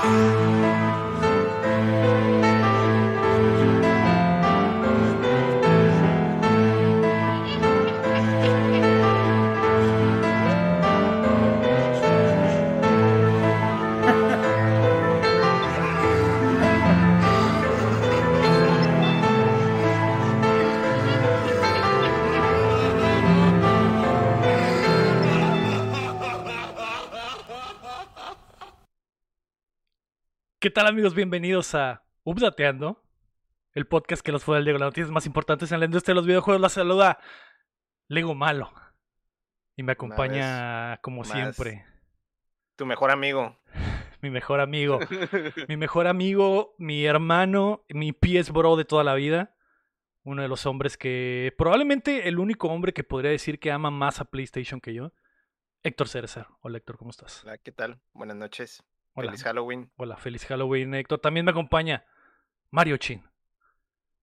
¿Qué tal amigos? Bienvenidos a Updateando, el podcast que los fue del Diego, las noticias más importantes en la industria de los videojuegos. La saluda Lego Malo. Y me acompaña como siempre Tu mejor amigo. mi mejor amigo. mi mejor amigo, mi hermano, mi PS bro de toda la vida. Uno de los hombres que. Probablemente el único hombre que podría decir que ama más a PlayStation que yo. Héctor Cerecer. Hola Héctor, ¿cómo estás? Hola, ¿qué tal? Buenas noches. Hola. Feliz Halloween. Hola, feliz Halloween, Héctor. También me acompaña Mario Chin.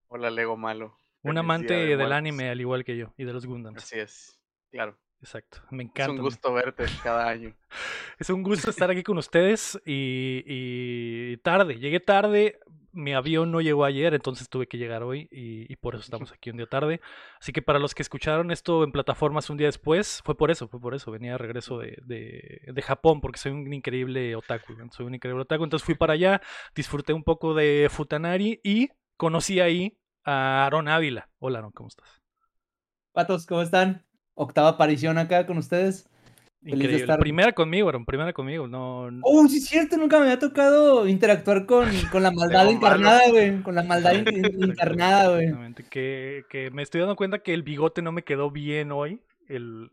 Hola, Lego malo. Un Feliz amante de del Muertos. anime, al igual que yo, y de los Gundams. Así es, claro. Exacto, me Es encanta. un gusto verte cada año. Es un gusto estar aquí con ustedes y, y tarde, llegué tarde, mi avión no llegó ayer, entonces tuve que llegar hoy y, y por eso estamos aquí un día tarde. Así que para los que escucharon esto en plataformas un día después, fue por eso, fue por eso, venía de regreso de, de, de Japón porque soy un increíble otaku, soy un increíble otaku, entonces fui para allá, disfruté un poco de Futanari y conocí ahí a Aaron Ávila. Hola Aaron, ¿cómo estás? Patos, ¿cómo están? Octava aparición acá con ustedes. Feliz de Increíble. estar- Primera conmigo, Aaron, primera conmigo, no... no- Oh, sí es cierto, nunca me había tocado interactuar con, con la maldad encarnada, güey. Con la maldad encarnada, güey. Exactamente, que, que me estoy dando cuenta que el bigote no me quedó bien hoy. El,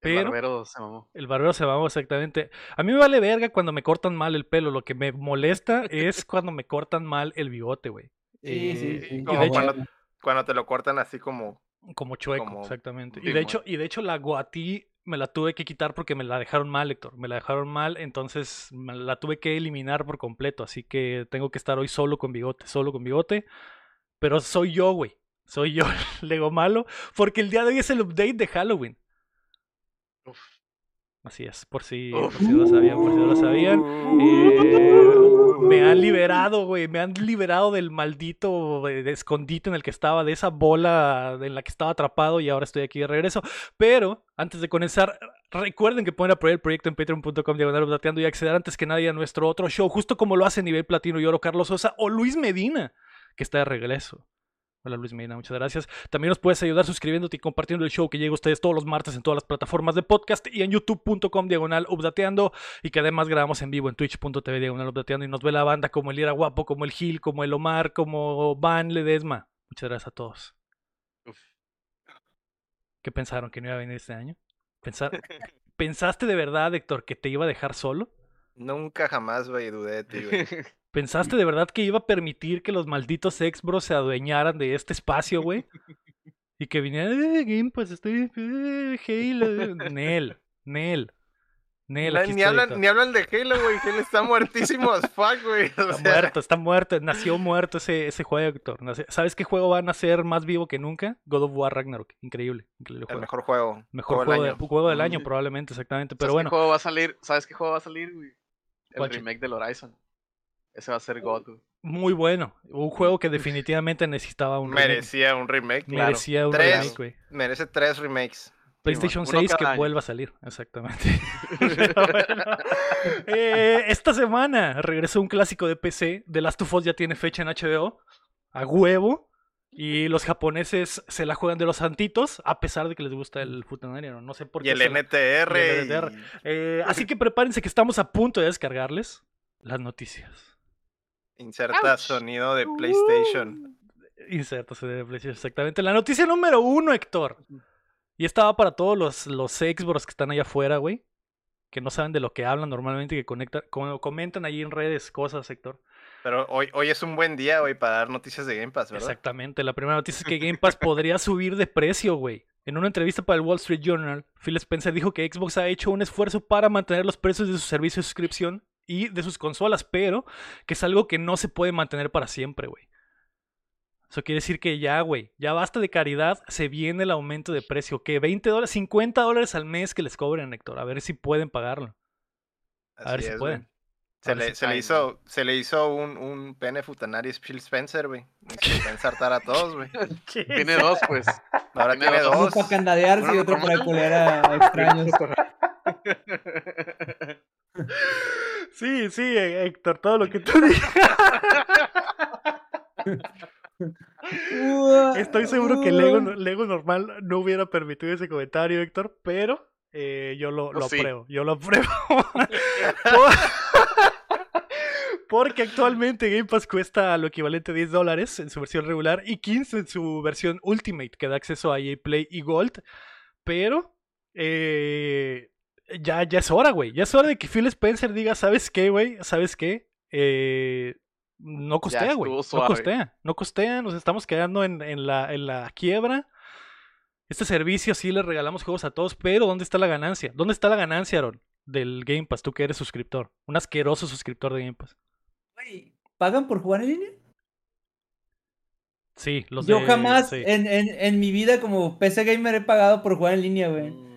barbero se mamó. el barbero se va exactamente. A mí me vale verga cuando me cortan mal el pelo. Lo que me molesta es cuando me cortan mal el bigote, güey. Sí, sí, Eh, sí. y como de hecho, cuando- Cuando te lo cortan así como. Como chueco, como exactamente. Y de hecho, y de hecho la guatí me la tuve que quitar porque me la dejaron mal, Héctor. Me la dejaron mal, entonces me la tuve que eliminar por completo. Así que tengo que estar hoy solo con bigote, solo con bigote. Pero soy yo, güey. Soy yo, Lego malo. Porque el día de hoy es el update de Halloween. Uf. Así es, por si, no lo sabían, por si no lo sabían. Eh, me han liberado, güey. Me han liberado del maldito de escondite en el que estaba, de esa bola en la que estaba atrapado y ahora estoy aquí de regreso. Pero antes de comenzar, recuerden que pueden apoyar el proyecto en patreon.com diagonal y acceder antes que nadie a nuestro otro show, justo como lo hace Nivel Platino y Oro Carlos Sosa o Luis Medina, que está de regreso. Hola Luis Medina, muchas gracias. También nos puedes ayudar suscribiéndote y compartiendo el show que llega a ustedes todos los martes en todas las plataformas de podcast y en youtube.com diagonal updateando y que además grabamos en vivo en twitch.tv diagonal updateando y nos ve la banda como el Ira Guapo, como el Gil, como el Omar, como Van Ledesma. Muchas gracias a todos. Uf. ¿Qué pensaron? ¿Que no iba a venir este año? ¿Pensaste de verdad, Héctor, que te iba a dejar solo? Nunca jamás, güey, dudé de ti, güey. ¿Pensaste de verdad que iba a permitir que los malditos ex bros se adueñaran de este espacio, güey? Y que vinieran, eh, Game Pass, estoy, eh, Halo, Nel, Nel, Nel, aquí ni, hablan, ni hablan de Halo, güey. Halo está muertísimo as fuck, güey. O Está sea, muerto, está muerto, nació muerto ese, ese juego, Héctor. ¿Sabes qué juego va a nacer más vivo que nunca? God of War Ragnarok, increíble, increíble El mejor juego. Mejor juego juego, del de- año. juego del año, Mm. probablemente, exactamente. Pero ¿Sabes bueno, qué juego va a salir? ¿Sabes qué juego va a salir, güey? El ¿Cuál, chi- remake del Horizon. Ese va a ser God, güey. muy bueno. Un juego que definitivamente necesitaba un remake. Merecía un remake, claro. Merecía un Tres. remake, güey. Merece tres remakes. PlayStation uno 6 que año. vuelva a salir, exactamente. Bueno, eh, esta semana regresó un clásico de PC. The Last of Us ya tiene fecha en HBO. A huevo. Y los japoneses se la juegan de los santitos, a pesar de que les gusta el Futanari, no, sé por Y qué. el la- NTR. y el NTR. y- Eh, así que prepárense que estamos a punto de descargarles las noticias. Inserta Ouch. sonido de PlayStation. Insertos de PlayStation, exactamente. La noticia número uno, Héctor. Y estaba para todos los, los Xbox que están allá afuera, güey. Que no saben de lo que hablan normalmente que conectan, como comentan ahí en redes cosas, Héctor. Pero hoy, hoy es un buen día, güey, para dar noticias de Game Pass, ¿verdad? Exactamente. La primera noticia es que Game Pass podría subir de precio, güey. En una entrevista para el Wall Street Journal, Phil Spencer dijo que Xbox ha hecho un esfuerzo para mantener los precios de su servicio de suscripción y de sus consolas, pero que es algo que no se puede mantener para siempre, güey. Eso quiere decir que ya, güey, ya basta de caridad, se viene el aumento de precio. Que 20 dólares, 50 dólares al mes que les cobren, Héctor. A ver si pueden pagarlo. A ver si es, pueden. güey. Se le, se le hizo, se le hizo un, un pene futanari Phil Spencer, güey. Se le va a ensartar a todos, güey. Tiene dos, pues. Ahora Tiene tiene dos. Uno para candadearse y otro para culear a extraños. Sí, sí, Héctor, todo lo que tú digas. Estoy seguro que Lego, Lego normal no hubiera permitido ese comentario, Héctor, pero eh, yo lo, sí. apruebo. Yo lo apruebo. Por- Porque actualmente Game Pass cuesta lo equivalente a 10 dólares en su versión regular y 15 en su versión Ultimate, que da acceso a EA Play y Gold. Pero eh, ya, ya es hora, güey. Ya es hora de que Phil Spencer diga, ¿sabes qué, güey? ¿Sabes qué? Eh, no costea, güey. No costea. No costea. Nos estamos quedando en, en la, en la quiebra. Este servicio sí le regalamos juegos a todos, pero ¿dónde está la ganancia? ¿Dónde está la ganancia, Aaron? Del Game Pass, tú que eres suscriptor. Un asqueroso suscriptor de Game Pass. ¿Pagan por jugar en línea? Sí, los Yo de- jamás sí. en, en, en mi vida como PC gamer he pagado por jugar en línea, güey. Mm.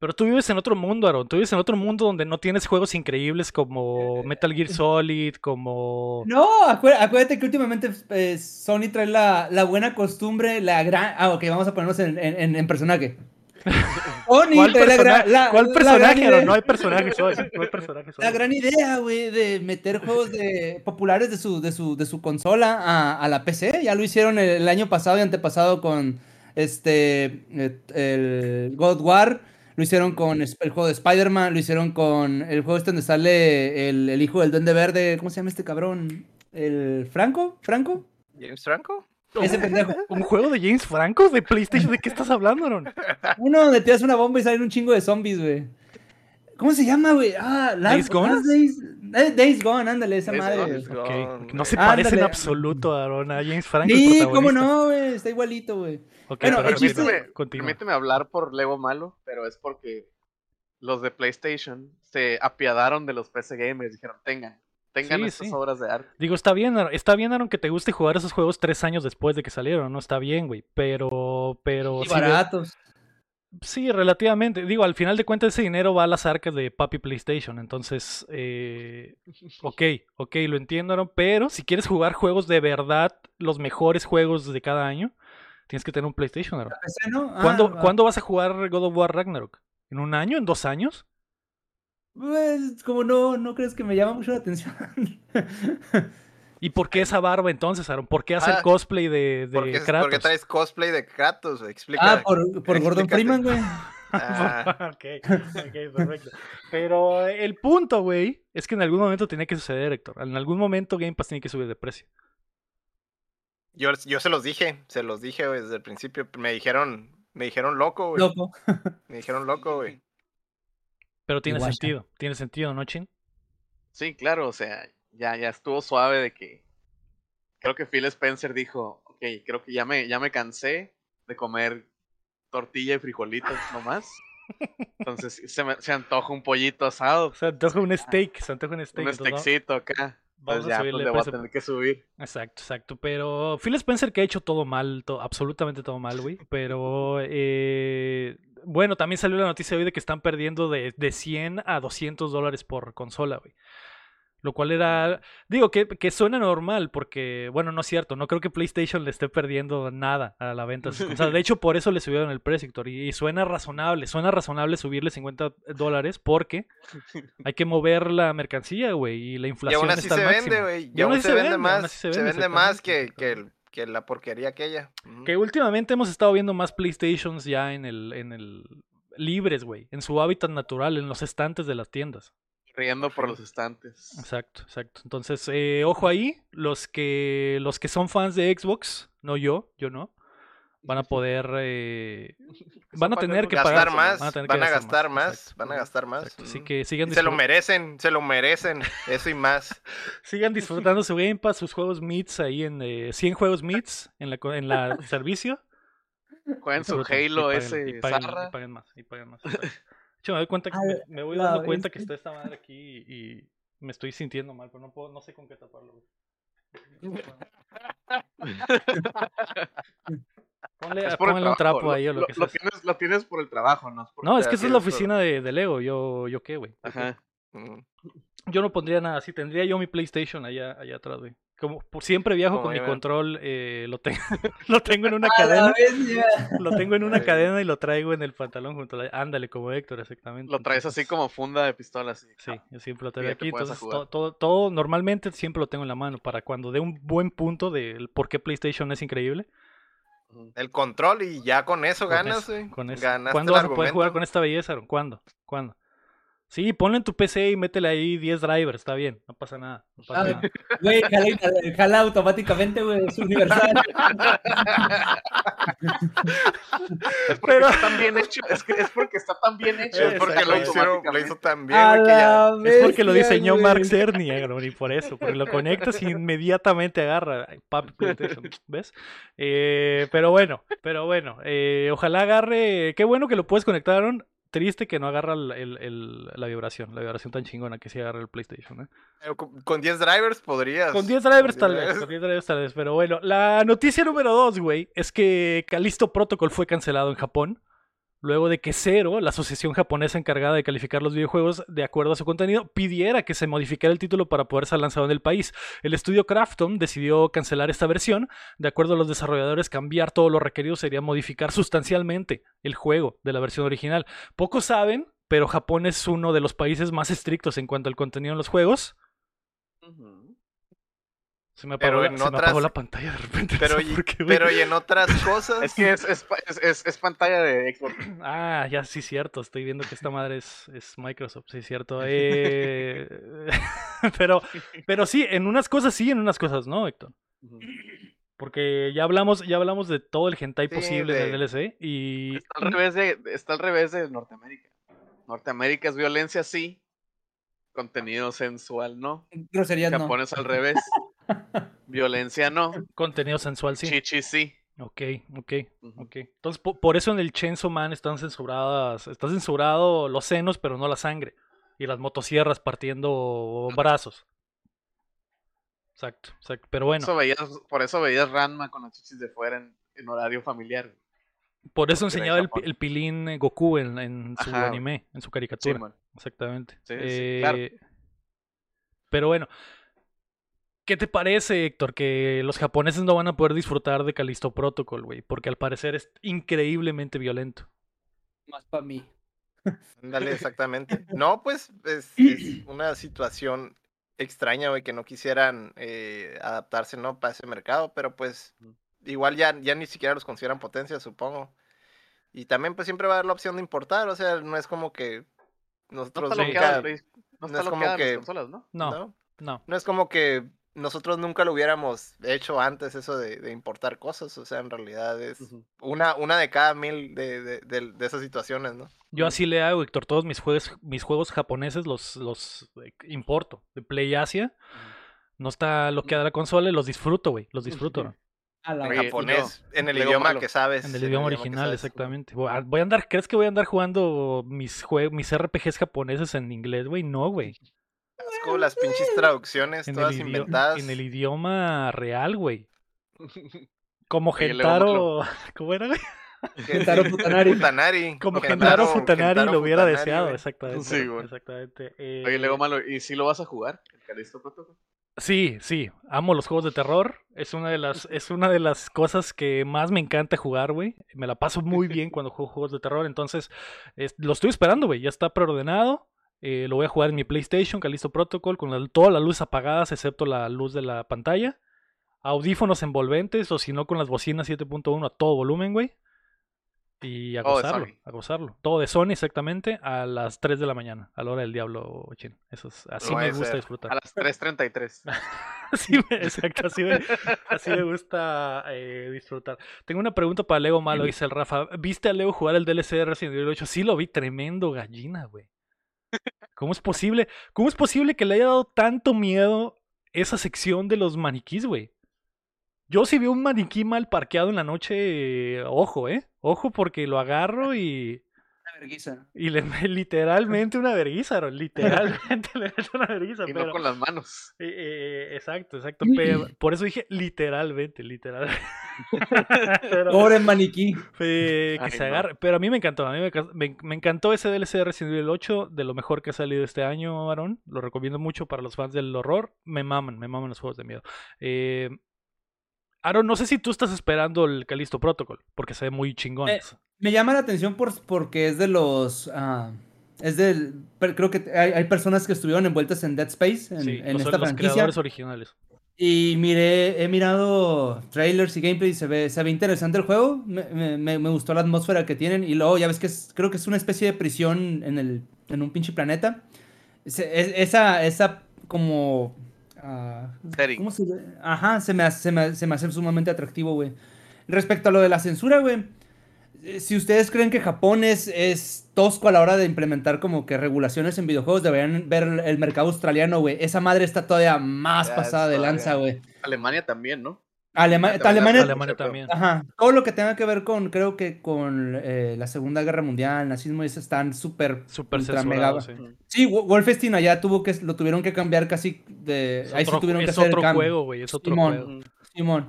Pero tú vives en otro mundo, Aaron. Tú vives en otro mundo donde no tienes juegos increíbles como Metal Gear Solid, como... No, acué- acuérdate que últimamente eh, Sony trae la, la buena costumbre, la gran... Ah, ok, vamos a ponernos en- en personaje. Sony ¿Cuál, la persona- la- la personaje, Aaron? No hay personajes hoy. No hay personajes hoy. La gran idea, güey, de meter juegos de, populares de su, de su, de su consola a, a la PC. Ya lo hicieron el, el año pasado y antepasado con este eh, el God War. Lo hicieron con el juego de Spider-Man. Lo hicieron con el juego este donde sale el, el hijo del Duende Verde. ¿Cómo se llama este cabrón? ¿El Franco? ¿Franco? ¿James Franco? Ese pendejo. ¿Un juego de James Franco de PlayStation? ¿De qué estás hablando, Aaron? Uno donde tiras una bomba y salen un chingo de zombies, güey. ¿Cómo se llama, güey? Ah, Last, ¿Days Gone? Last Days, eh, Days Gone, ándale, esa Days madre. Gone, Gone, No se parece en absoluto, Aaron, a James Franco. el Sí, cómo no, güey, está igualito, güey. Ok, Bueno, pero el chiste- continúa, continúa. Permíteme hablar por Lego malo, pero es porque los de PlayStation se apiadaron de los PC gamers. Dijeron, tengan, tengan Sí, estas sí. obras de arte. Digo, está bien, Aaron- está bien, Aaron, que te guste jugar esos juegos tres años después de que salieron, ¿no? Está bien, güey. Pero, pero... Y sí de- baratos. Sí, relativamente. Digo, al final de cuentas ese dinero va a las arcas de Papi PlayStation. Entonces, eh, ok, ok, lo entiendo, Aaron, pero si quieres jugar juegos de verdad, los mejores juegos de cada año, tienes que tener un PlayStation, Aaron. PC, ¿no? Ah, ¿Cuándo, va. ¿Cuándo vas a jugar God of War Ragnarok? ¿En un año? ¿En dos años? Pues, como no, no crees que me llama mucho la atención. ¿Y por qué esa barba entonces, Aaron? ¿Por qué hacer Ah, cosplay de, de ¿Por qué, Kratos? por qué traes cosplay de Kratos? Explica. ah, por, por Gordon. Freeman, güey. Ah, ok, ok, perfecto. Pero el punto, güey, es que en algún momento tenía que suceder, Héctor. En algún momento Game Pass tiene que subir de precio. yo, yo se los dije, se los dije güey, desde el principio. Me dijeron, me dijeron loco, güey. Loco. Me dijeron loco, güey. Pero tiene sentido, tiene sentido, ¿no, Chin? Sí, claro, o sea, ya, ya estuvo suave de que. Creo que Phil Spencer dijo, ok, creo que ya me, ya me cansé de comer tortilla y frijolitos nomás. Entonces se me se antoja un pollito asado, Se antoja un steak, se antoja un steak. un steakcito acá. Vamos Pues a ya, subirle pues el le voy a tener que subir. Exacto, exacto. Pero Phil Spencer que ha hecho todo mal, to- absolutamente todo mal, güey. Pero eh, bueno, también salió la noticia hoy de que están perdiendo de, de 100 a 200 dólares por consola, güey. Lo cual era, digo, que, que suena normal porque, bueno, no es cierto, no creo que PlayStation le esté perdiendo nada a la venta de sus consolas. De hecho, por eso le subieron el precio, y, y suena razonable, suena razonable subirle 50 dólares porque hay que mover la mercancía, güey, y la Y inflación aún así está se vende, güey. Y Y aún aún así se vende más. se Se vende, más que, que, el- que la porquería aquella. Que últimamente hemos estado viendo más PlayStations ya en el, en el libres, güey, en su hábitat natural, en los estantes de las tiendas. Riendo por los estantes. Exacto, exacto. Entonces, eh, ojo ahí, los que los que son fans de Xbox, no yo, yo no, van a poder, eh, van a tener que pagar, más, van a tener van que a gastar más, exacto, van a gastar más. exacto. Así que sigan, se lo merecen, se lo merecen, eso y más. sigan disfrutando su Game Pass, sus juegos Meets ahí en eh, 100 juegos Meets en la, co- en la servicio. Jueguen su Halo ese y paguen, y paguen más, y paguen más. hecho, me doy cuenta que me, me voy dando cuenta que está esta madre aquí y, y me estoy sintiendo mal, pero no puedo, no sé con qué taparlo. Ponle, Es por el pónganle un trapo ahí o lo, que sea. tienes, lo tienes por el trabajo, ¿no? porque No, te es que esa es la oficina de, de Lego, yo, yo qué, güey. Ajá. Ujú. Yo no pondría nada así, tendría yo mi PlayStation allá, allá atrás, güey. Como por siempre viajo Como con mi control, eh, lo, tengo lo tengo en una cadena. Lo tengo en una cadena y lo traigo en el pantalón junto a la... Ándale, como Héctor, exactamente. Lo traes así como funda de pistola, así. Sí, yo siempre lo traigo te aquí. Entonces, todo, todo, todo normalmente siempre lo tengo en la mano para cuando dé un buen punto del por qué PlayStation es increíble. El control y ya con eso ganas, güey. con eso. ¿Cuándo vas a poder jugar con esta belleza, Aaron? ¿Cuándo? ¿Cuándo? Sí, ponle en tu PC y métele ahí 10 drivers, está bien, no pasa nada. No pasa Ah, nada. Güey, jala, jala automáticamente, güey, es universal. Es porque Pero- está tan bien hecho. Es, que, es porque está tan bien hecho. Es porque lo, hicieron, lo hizo tan bien, güey, que ya. la Es porque lo diseñó güey. Mark Cerny, Aaron, y por eso, porque lo conectas y inmediatamente agarra. Ay, papi, PlayStation, ¿ves? Eh, pero bueno, pero bueno, eh, ojalá agarre. Qué bueno que lo puedes conectar, Aaron. Triste que no agarra el- el- el- la vibración, la vibración tan chingona que sí agarra el PlayStation. ¿eh? Con- Con 10 drivers podrías. Con 10 drivers Con tal 10 vez, con 10 drivers tal vez, pero bueno, la noticia número 2, güey, es que Callisto Protocol fue cancelado en Japón, luego de que Zero, la asociación japonesa encargada de calificar los videojuegos de acuerdo a su contenido, pidiera que se modificara el título para poder ser lanzado en el país. El estudio Krafton decidió cancelar esta versión, de acuerdo a los desarrolladores, cambiar todo lo requerido sería modificar sustancialmente el juego de la versión original. Pocos saben, pero Japón es uno de los países más estrictos en cuanto al contenido en los juegos. Se me Pero apagó, la, en se me otras- apagó la pantalla de repente. no Pero, sé y, por qué, güey. pero y en otras cosas. Es que es, es, pa- es, es- es pantalla de Xbox. Ah, ya sí, cierto. Estoy viendo que esta madre es, es Microsoft, sí, cierto. Eh, pero, pero sí, en unas cosas sí, en unas cosas no, Héctor. Porque ya hablamos, ya hablamos de todo el hentai Sí, posible en el de- DLC y Está al revés de, está al revés de Norteamérica. Norteamérica es violencia, sí. Contenido sensual, no. Groserías no. Japón es al revés. Violencia, no. contenido sensual sí. Chichi, sí. Ok, ok, ok. Entonces, po- por eso en el Chainsaw Man están censuradas, está censurado los senos, pero no la sangre. Y las motosierras partiendo brazos. Exacto, exacto. Pero bueno. Eso veías, por eso veías Ranma con las chichis de fuera en, en horario familiar. Por eso Porque enseñaba en el, pilín eh, Goku en, en su Ajá, anime, en su Sí, caricatura. man. Exactamente. Sí, sí, claro. Eh, Pero bueno, ¿qué te parece, Héctor? Que los japoneses no van a poder disfrutar de Callisto Protocol, güey, porque al parecer es increíblemente violento. Más para mí. Ándale, exactamente. No, pues es, es una situación extraña, güey, que no quisieran eh, adaptarse, ¿no? Para ese mercado, pero pues igual ya, ya ni siquiera los consideran potencia, supongo. Y también pues siempre va a haber la opción de importar, o sea, no es como que No nosotros está Sí. bloqueada, nunca... Play- no no está es como que- consolas, ¿no? No, ¿no? no. No es como que nosotros nunca lo hubiéramos hecho antes eso de, de importar cosas, o sea, en realidad es una, una de cada mil de, de, de- de esas situaciones, ¿no? Yo así le hago, Héctor. Todos mis juegos, mis juegos japoneses los, los eh, importo de Play Asia. No está bloqueada la consola y los disfruto, güey. Los disfruto. ¿no? A la En japonés, en el idioma malo. que sabes. En el idioma original, exactamente. Voy a voy a andar, ¿crees que voy a andar jugando mis jue- mis RPGs japoneses en inglés, güey? No, güey. Es como las pinches traducciones En, todas inventadas. en el idioma real, güey. Como Oye, Gentaro. ¿Cómo era, güey? Gentaro Futanari. Futanari. Como Gentaro- Gentaro Futanari Gentaro lo hubiera Futanari, deseado, güey. exactamente. Sí, güey. Exactamente. Oye, Eh, luego malo, ¿y si lo vas a jugar? ¿El Callisto Protocol? Sí, sí, amo los juegos de terror. Es una de las, es una de las cosas que más me encanta jugar, güey. Me la paso muy bien cuando juego juegos de terror. Entonces, es- lo estoy esperando, güey. Ya está preordenado. Eh, lo voy a jugar en mi PlayStation, Callisto Protocol, con la- todas las luces apagadas, excepto la luz de la pantalla. Audífonos envolventes, o si no, con las bocinas 7.1 a todo volumen, güey. Y a de gozarlo, a gozarlo. Todo de Sony, exactamente, a las 3 de la mañana, a la hora del diablo, chin. Eso es, así me gusta ser. disfrutar. A las 3.33. Así me, exacto, así me, así me gusta eh, disfrutar. Tengo una pregunta para Lego Malo, dice el Rafa. ¿Viste a Lego jugar el DLC de Resident Evil 8? Sí lo vi, tremendo gallina, güey. ¿Cómo es posible? ¿Cómo es posible que le haya dado tanto miedo esa sección de los maniquís, güey? Yo si veo un maniquí mal parqueado en la noche, ojo, ¿eh? Ojo porque lo agarro y... vergüenza. Y le literalmente una vergüenza, literalmente le mete una vergüenza. Y pero- no con las manos. eh, eh, exacto, exacto. pero- por eso dije literalmente, literalmente. Pero- Pobre maniquí. Eh, que Ay, se no. agarre. Pero a mí me encantó. A mí me, ca- me- me encantó ese DLC de Resident Evil 8, de lo mejor que ha salido este año, Aaron. Lo recomiendo mucho para los fans del horror. Me maman, me maman los juegos de miedo. Eh, Aaron, no sé si tú estás esperando el Callisto Protocol, porque se ve muy chingón. Eh, Me llama la atención por, porque es de los. ah, es del. Creo que hay, hay personas que estuvieron envueltas en Dead Space, en, sí, en los, esta los franquicia. creadores originales. Y miré, he mirado trailers y gameplay y se ve, se ve interesante el juego. Me, me- me- gustó la atmósfera que tienen. Y luego ya ves que es, creo que es una especie de prisión en, el, en un pinche planeta. Es- esa, esa como... ah. ¿Cómo se? Ajá, se me, hace, se, me, se me hace sumamente atractivo, güey. Respecto a lo de la censura, güey. eh, Si ustedes creen que Japón es, es tosco a la hora de implementar como que regulaciones en videojuegos, deberían ver el, mercado australiano, güey. Esa madre está todavía más pasada de lanza, güey. Alemania también, ¿no? Alema- Alemania, Alemania también. ajá, todo lo que tenga que ver con, creo que con eh, la Segunda Guerra Mundial, nazismo, y eso están súper, Súper mega- sí. Sí, Wo- Wolfenstein allá tuvo que, lo tuvieron que cambiar casi de, Es ahí sí otro, tuvieron que es hacer el otro cambio. juego, güey. Es otro Simón. juego. Simón.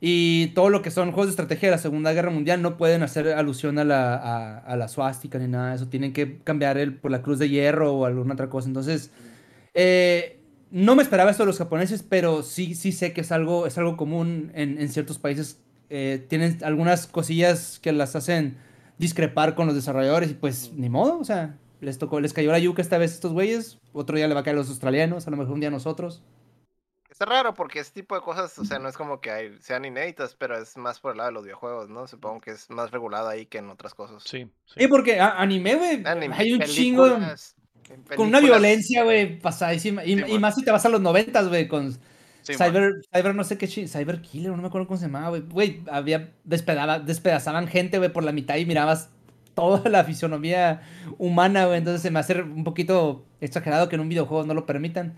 Y todo lo que son juegos de estrategia de la Segunda Guerra Mundial no pueden hacer alusión a la, a, a la suástica ni nada de eso. Tienen que cambiar el, por la cruz de hierro o alguna otra cosa. Entonces, eh, no me esperaba esto de los japoneses, pero sí, sí sé que es algo, es algo común en, en ciertos países. Eh, tienen algunas cosillas que las hacen discrepar con los desarrolladores y pues ni modo, o sea, les tocó, les cayó la yuca esta vez a estos güeyes, otro día le va a caer a los australianos, a lo mejor un día a nosotros. Está raro porque este tipo de cosas, o sea, no es como que hay- sean inéditas, pero es más por el lado de los videojuegos, ¿no? Supongo que es más regulado ahí que en otras cosas. Sí, sí. Sí, porque a- anime, güey, Anime, hay un chingo películas, con una violencia, güey, pasadísima. Y, Sí, y más si te vas a los noventas, güey, con Sí. Cyber, Cyber no sé qué, Cyber Killer, no me acuerdo cómo se llamaba, güey. Güey, había, despedaba, despedazaban gente, güey, por la mitad y mirabas toda la fisonomía humana, güey. Entonces se me hace un poquito exagerado que en un videojuego no lo permitan.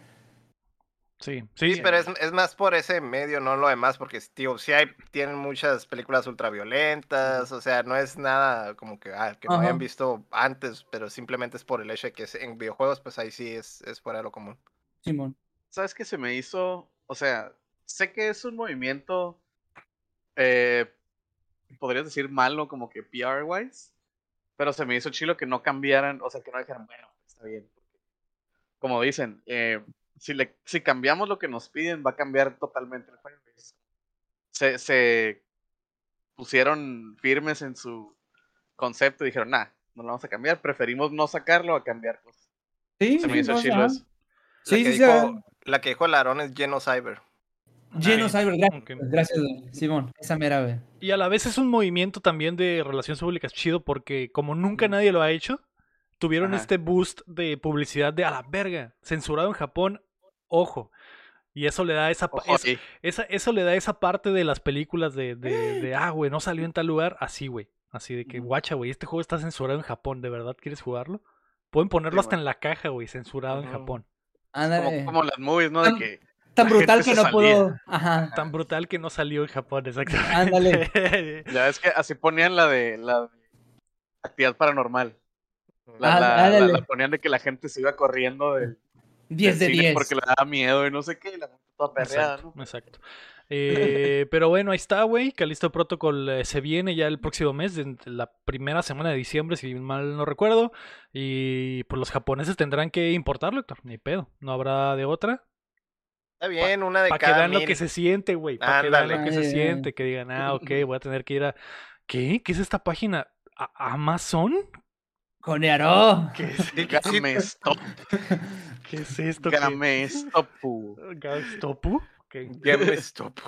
Sí, Sí, sí. pero es, es más por ese medio, no lo demás, porque, tío, sí hay, tienen muchas películas ultraviolentas, o sea, no es nada como que, ah, que no Ajá. hayan visto antes, pero simplemente es por el hecho de que es en videojuegos, pues ahí sí es, es fuera de lo común. Simón. ¿Sabes qué se me hizo? O sea, sé que es un movimiento, eh, podrías decir malo, como que PR-wise, pero se me hizo chilo que no cambiaran, o sea, que no dijeran, bueno, está bien. Como dicen, eh, si, le, si cambiamos lo que nos piden, va a cambiar totalmente el juego. Se, se pusieron firmes en su concepto y dijeron, nah, no lo vamos a cambiar, preferimos no sacarlo a cambiar cosas. Sí, Se me sí, hizo no, chilo ajá. eso. La Sí, que sí, sí. dijo, la que dijo el Aarón es Geno Cyber. Lleno Ah, Cyber, gracias, Simón. Esa mera, güey. Y a la vez es un movimiento también de relaciones públicas chido porque como nunca nadie lo ha hecho, tuvieron Ajá. este boost de publicidad de a la verga, censurado en Japón, ojo. Y eso le da esa, Ojo esa- eso le da esa parte de las películas de, de, de, ah, güey, no salió en tal lugar, así, güey. Así de que, guacha, güey, este juego está censurado en Japón, ¿de verdad quieres jugarlo? Pueden ponerlo Sí, hasta en la caja, güey, censurado en. Japón. Como, Ándale. como las movies, ¿no? De Tan- que Tan brutal que no salía. puedo. Ajá. Tan brutal que no salió en Japón, exactamente. Ándale. Ya es que así ponían la de la de actividad paranormal. La, Ah, la- la- la ponían de que la gente se iba corriendo del, 10 de del cine 10. porque le daba miedo y no sé qué, y la toda perreada, Exacto, ¿no? exacto. Eh, pero bueno, ahí está, güey. Calisto Protocol eh, se viene ya el próximo mes, en la primera semana de diciembre, si mal no recuerdo. Y pues los japoneses tendrán que importarlo, Héctor. Ni pedo. No habrá de otra. Está bien, una de Para que cada vean lo que se siente, güey. Para que vean lo que se Ay, siente. Que digan, ah, ok, voy a tener que ir a. ¿Qué? ¿Qué es esta página? ¿A- ¿Amazon? Conearo. ¿Qué es, Sí, que sí, Game Stop, qué es esto? ¿Qué- Game Stop. ¿Gastopu? ¿Qué? Game Stop.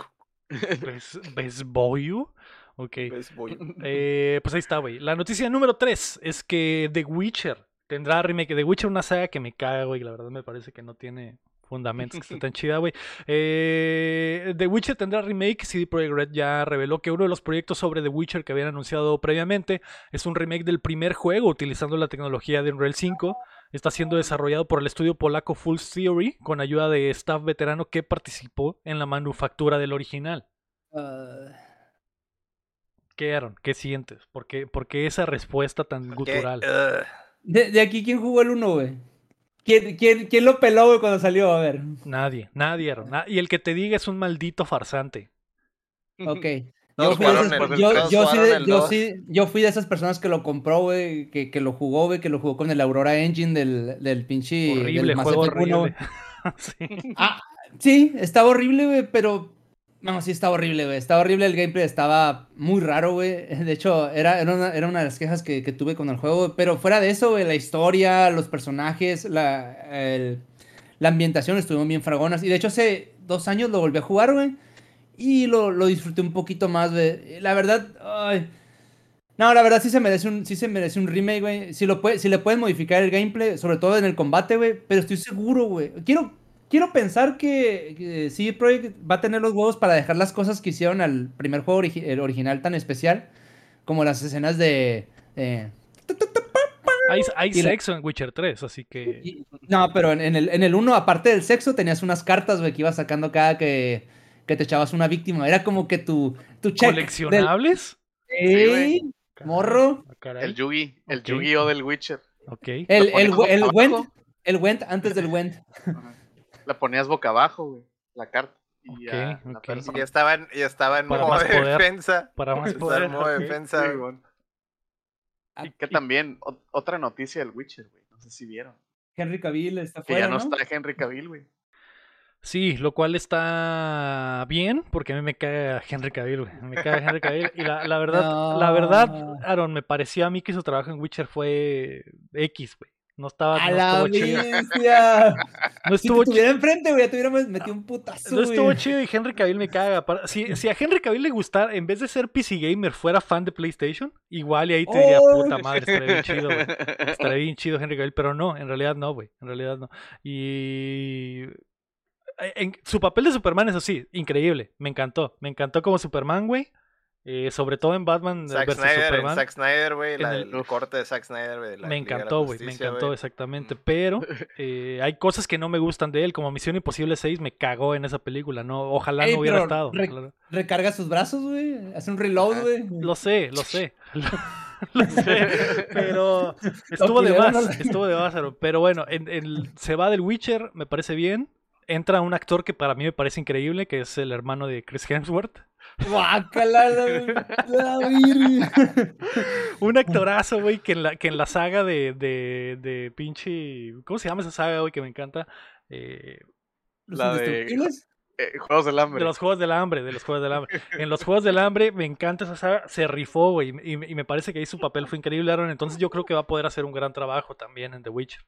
¿Ves, ¿Ves Boyu? Ok. Pues voy. Eh, pues ahí está, güey. La noticia número 3 es que The Witcher tendrá remake. The Witcher, una saga que me caga, güey. La verdad me parece que no tiene fundamentos que esté tan chida, güey. Eh, The Witcher tendrá remake. CD Projekt Red ya reveló que uno de los proyectos sobre The Witcher que habían anunciado previamente es un remake del primer juego utilizando la tecnología de Unreal 5. Está siendo desarrollado por el estudio polaco Full Theory con ayuda de staff veterano que participó en la manufactura del original. Ah, ¿Qué, Aaron? ¿Qué sientes? ¿Por qué, por qué esa respuesta tan gutural? ugh, De, de aquí, ¿quién jugó el 1, güey? ¿Quién, quién, quién lo peló, güey, cuando salió? A ver. Nadie, nadie, na- y el que te diga es un maldito farsante. Ok. Yo fui, de jugaron esas- el- yo- todos yo sí jugaron de- el yo dos. sí- yo fui de esas personas que lo compró, güey, que, que lo jugó, güey, que lo jugó con el Aurora Engine del, del pinche... horrible, del Mass juego Effect 1, horrible. güey. Sí. Ah, sí, estaba horrible, güey, pero... No, sí estaba horrible, güey. Estaba horrible el gameplay, estaba muy raro, güey. De hecho, era, era, una, era una de las quejas que, que tuve con el juego. Pero fuera de eso, güey, la historia, los personajes, la, la ambientación estuvieron bien fragonas. Y de hecho, hace dos años lo volví a jugar, güey. Y lo, lo disfruté un poquito más, güey. La verdad. No, la verdad sí se merece un, sí se merece un remake, güey. Si, si le pueden modificar el gameplay, sobre todo en el combate, güey. Pero estoy seguro, güey. Quiero, quiero pensar que, que CD Projekt va a tener los huevos para dejar las cosas que hicieron al primer juego origi- el original tan especial. Como las escenas de... de- Hay, hay la- sexo en Witcher 3, así que. y- no, pero en, en el, en el 1, aparte del sexo, tenías unas cartas, güey, que ibas sacando cada que, que te echabas una víctima. Era como que tu, tu check. del- ¿Coleccionables? Ey, morro. Ah, caray. El Yugi, el Ok. Yu-Gi-Oh del Witcher. Ok. El, el, el abajo. Went, el Went antes del Went. La ponías boca abajo, güey, la carta. Y Ok, ya la ok. persona- Y ya estaba en, ya estaba en Para modo de poder. defensa. Para más Estaba poder. en modo de defensa. Sí, güey. Ah, Que también, o- otra noticia del Witcher, güey. No sé si vieron. Henry Cavill está Que fuera, ya no, ¿no? está Henry Cavill, güey. Sí, lo cual está bien, porque a mí me cae Henry Cavill, güey. Me cae Henry Cavill. Y la, la verdad, la verdad. Aaron, me pareció a mí que su trabajo en Witcher fue X, güey. No estaba, A no la estuvo chido. bestia. No Si estuvo te chido. enfrente, güey, ya te metido un putazo, No estuvo güey. chido y Henry Cavill me caga. Si, si a Henry Cavill le gustara, en vez de ser PC Gamer, fuera fan de PlayStation, igual y ahí te diría, Oh. puta madre, estaría bien chido, güey. Estaría bien chido Henry Cavill, pero no, en realidad no, güey. En realidad no. Y. en- su papel de Superman, eso sí, increíble. Me encantó. Me encantó como Superman, güey. Eh, sobre todo en Batman Zack vs Snyder, en Superman. Zack Snyder, güey. El- El, corte de Zack Snyder, güey. me encantó, güey. Me encantó, exactamente. Pero eh, hay cosas que no me gustan de él, como Misión Imposible 6 me cagó en esa película. No, ojalá Ey, no hubiera estado. re- ojalá- Recarga sus brazos, güey. Hace un reload, güey. Lo sé, lo sé. Lo, lo sé. Pero estuvo de más. Estuvo de más. Pero bueno, en- en- se va del Witcher, me parece bien. Entra un actor que para mí me parece increíble, que es el hermano de Chris Hemsworth. Guácala, la, la. Un actorazo, güey, que en la, que en la saga de, de, de pinche. ¿Cómo se llama esa saga, güey? Que me encanta. Eh, ¿Los La de-? Eh, Juegos del Hambre. de los Juegos del Hambre, de los Juegos del Hambre. En los Juegos del Hambre me encanta esa saga. Se rifó, güey. Y, y me parece que ahí su papel fue increíble, Aaron. Entonces yo creo que va a poder hacer un gran trabajo también en The Witcher.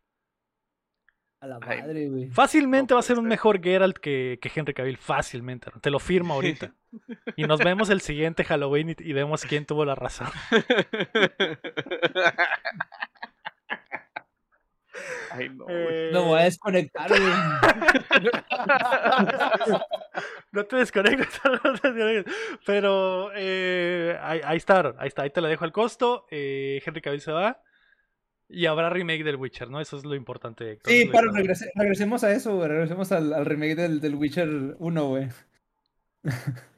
A la Ay. madre, güey. Fácilmente No va a ser un mejor Geralt que, que Henry Cavill. Fácilmente. Te lo firmo ahorita. Y nos vemos el siguiente Halloween y, y vemos quién tuvo la razón. Ay, no, güey. Eh, Lo voy a desconectar, güey. No te desconectes, no te desconectes. Pero eh, ahí, ahí está, ahí está, ahí te la dejo al costo. Eh, Henry Cavill se va. Y habrá remake del Witcher, ¿no? Eso es lo importante. Héctor, Sí, regrese- regresemos a eso, güey. Regresemos al, al remake del, del Witcher 1, güey.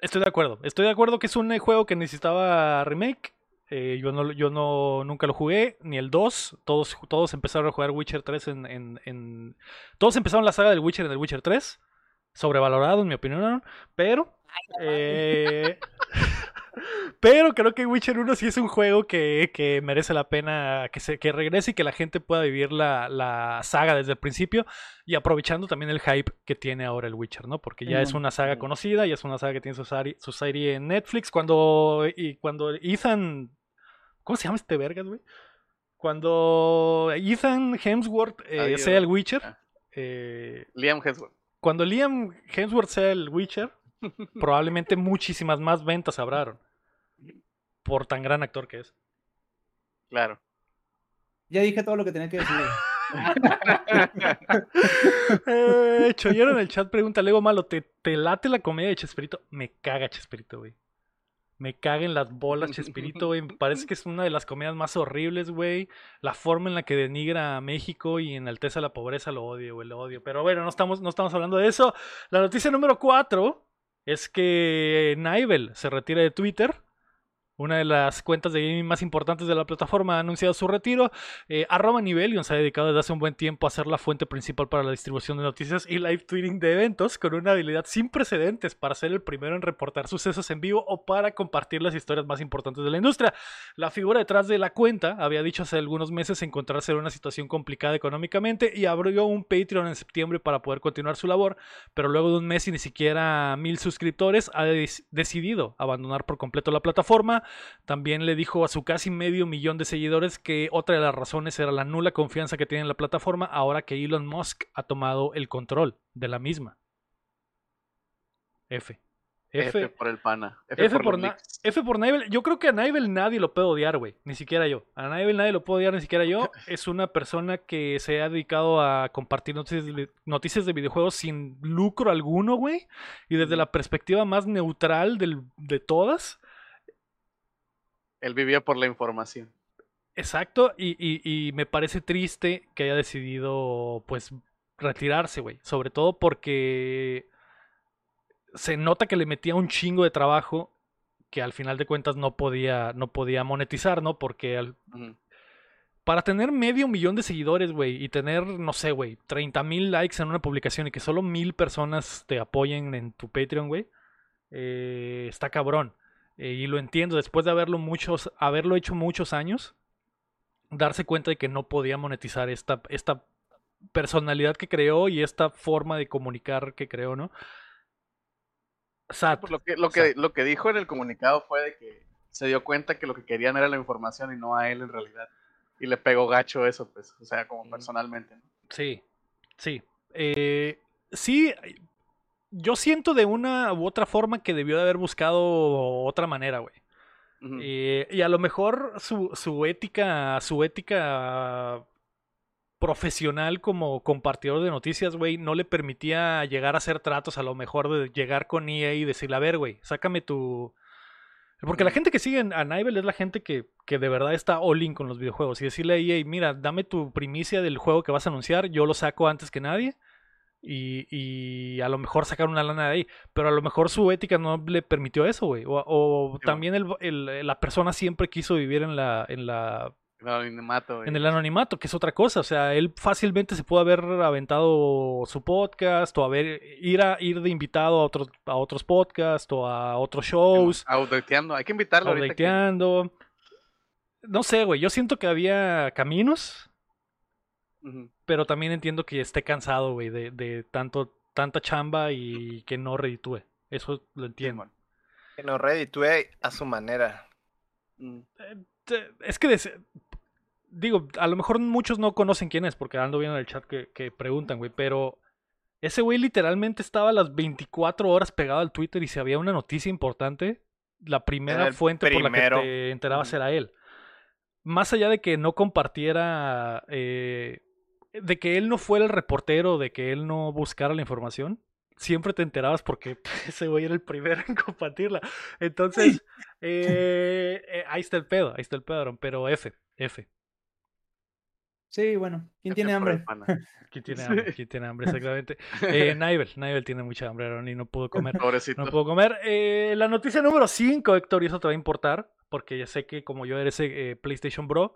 Estoy de acuerdo. Estoy de acuerdo que es un juego que necesitaba remake. Eh, yo no, yo no nunca lo jugué, ni el 2. Todos, todos empezaron a jugar Witcher 3 en, en, en- Todos empezaron la saga del Witcher en el Witcher 3. Sobrevalorado, en mi opinión. Pero. eh, pero creo que Witcher 1 sí es un juego que, que merece la pena que, se, que regrese y que la gente pueda vivir la, la saga desde el principio. Y aprovechando también el hype que tiene ahora el Witcher, ¿no? Porque ya es una saga conocida, ya es una saga que tiene su, sari- su serie en Netflix. Cuando, y cuando Ethan. ¿Cómo se llama este vergas, güey? Cuando Ethan Hemsworth eh, sea el Witcher. Ah. eh, Liam Hemsworth. cuando Liam Hemsworth sea el Witcher, probablemente muchísimas más ventas habrán. Por tan gran actor que es. Claro. Ya dije todo lo que tenía que decir. Eh, Choyero en el chat pregunta, Lego Malo, ¿te, ¿te late la comedia de Chespirito? Me caga Chespirito, güey. Me caga en las bolas Chespirito, güey. Me parece que es una de las comedias más horribles, güey. La forma en la que denigra a México y enaltece a la pobreza lo odio, güey, lo odio. Pero bueno, no estamos, no estamos hablando de eso. La noticia número 4 es que Nivel se retira de Twitter. Una de las cuentas de gaming más importantes de la plataforma, ha anunciado su retiro. Eh, arroba Nivelion se ha dedicado desde hace un buen tiempo a ser la fuente principal para la distribución de noticias y live tweeting de eventos, con una habilidad sin precedentes para ser el primero en reportar sucesos en vivo o para compartir las historias más importantes de la industria. La figura detrás de la cuenta había dicho hace algunos meses encontrarse en una situación complicada económicamente y abrió un Patreon en septiembre para poder continuar su labor, pero luego de un mes y ni siquiera mil suscriptores ha decidido abandonar por completo la plataforma también le dijo a su casi medio millón de seguidores que otra de las razones era la nula confianza que tiene en la plataforma ahora que Elon Musk ha tomado el control de la misma. F. F, por el pana. F, por, F por Yo creo que a Nivel nadie lo puede odiar, güey. Ni siquiera yo. A Nivel nadie lo puede odiar, ni siquiera yo. Es una persona que se ha dedicado a compartir noticias de, noticias de videojuegos sin lucro alguno, güey. Y desde la perspectiva más neutral de todas. Él vivía por la información. Exacto, y, me parece triste que haya decidido, pues, retirarse, güey. Sobre todo porque se nota que le metía un chingo de trabajo que al final de cuentas no podía, no podía monetizar, ¿no? Porque para tener medio millón de seguidores, güey, y tener, no sé, güey, 30 mil likes en una publicación y que solo mil personas te apoyen en tu Patreon, güey, eh, está cabrón. Eh, y lo entiendo, después de haberlo, muchos, haberlo hecho muchos años, darse cuenta de que no podía monetizar esta, esta personalidad que creó y esta forma de comunicar que creó, ¿no? Pues lo, que, lo, que, lo que dijo en el comunicado fue de que se dio cuenta que lo que querían era la información y no a él en realidad. Y le pegó gacho eso, pues, o sea, como personalmente. Sí, sí. Eh, sí, yo siento de una u otra forma que debió de haber buscado otra manera, güey. Eh, y a lo mejor su, su ética, su ética profesional como compartidor de noticias, güey, no le permitía llegar a hacer tratos, a lo mejor de llegar con EA y decirle, a ver, güey, sácame tu... Porque la gente que sigue a Nivel es la gente que, que de verdad está all in con los videojuegos. Y decirle a EA, mira, dame tu primicia del juego que vas a anunciar, yo lo saco antes que nadie y, a lo mejor sacar una lana de ahí. Pero a lo mejor su ética no le permitió eso, güey. O, también el, la persona siempre quiso vivir en la... En la el anonimato. En el anonimato, que es otra cosa. O sea, él fácilmente se pudo haber aventado su podcast o haber ir a ir de invitado a otros a otros podcasts o a otros shows. Auditeando, hay que invitarlo. Auditeando. No sé, güey. Yo siento que había caminos pero también entiendo que esté cansado, güey, de, de tanto, tanta chamba y que no reditúe. Eso lo entiendo. Que no reditúe a su manera. Mm. Eh, es que, digo, a lo mejor muchos no conocen quién es, porque ando viendo en el chat que, que preguntan, güey, pero ese güey literalmente estaba a las 24 horas pegado al Twitter y si había una noticia importante, la primera fuente por la que te enterabas era él. Más allá de que no compartiera eh, de que él no fuera el reportero, de que él no buscara la información, siempre te enterabas porque ese güey era el primero en compartirla. Entonces, eh, eh, ahí está el pedo, ahí está el pedo, pero F, F. Sí, bueno, ¿quién tiene hambre? ¿Quién tiene hambre? ¿Quién tiene hambre? Exactamente. Eh, Nivel, tiene mucha hambre, y no pudo comer. Pobrecito. No pudo comer. Eh, la noticia número 5, Héctor, y eso te va a importar, porque ya sé que como yo eres PlayStation Bro,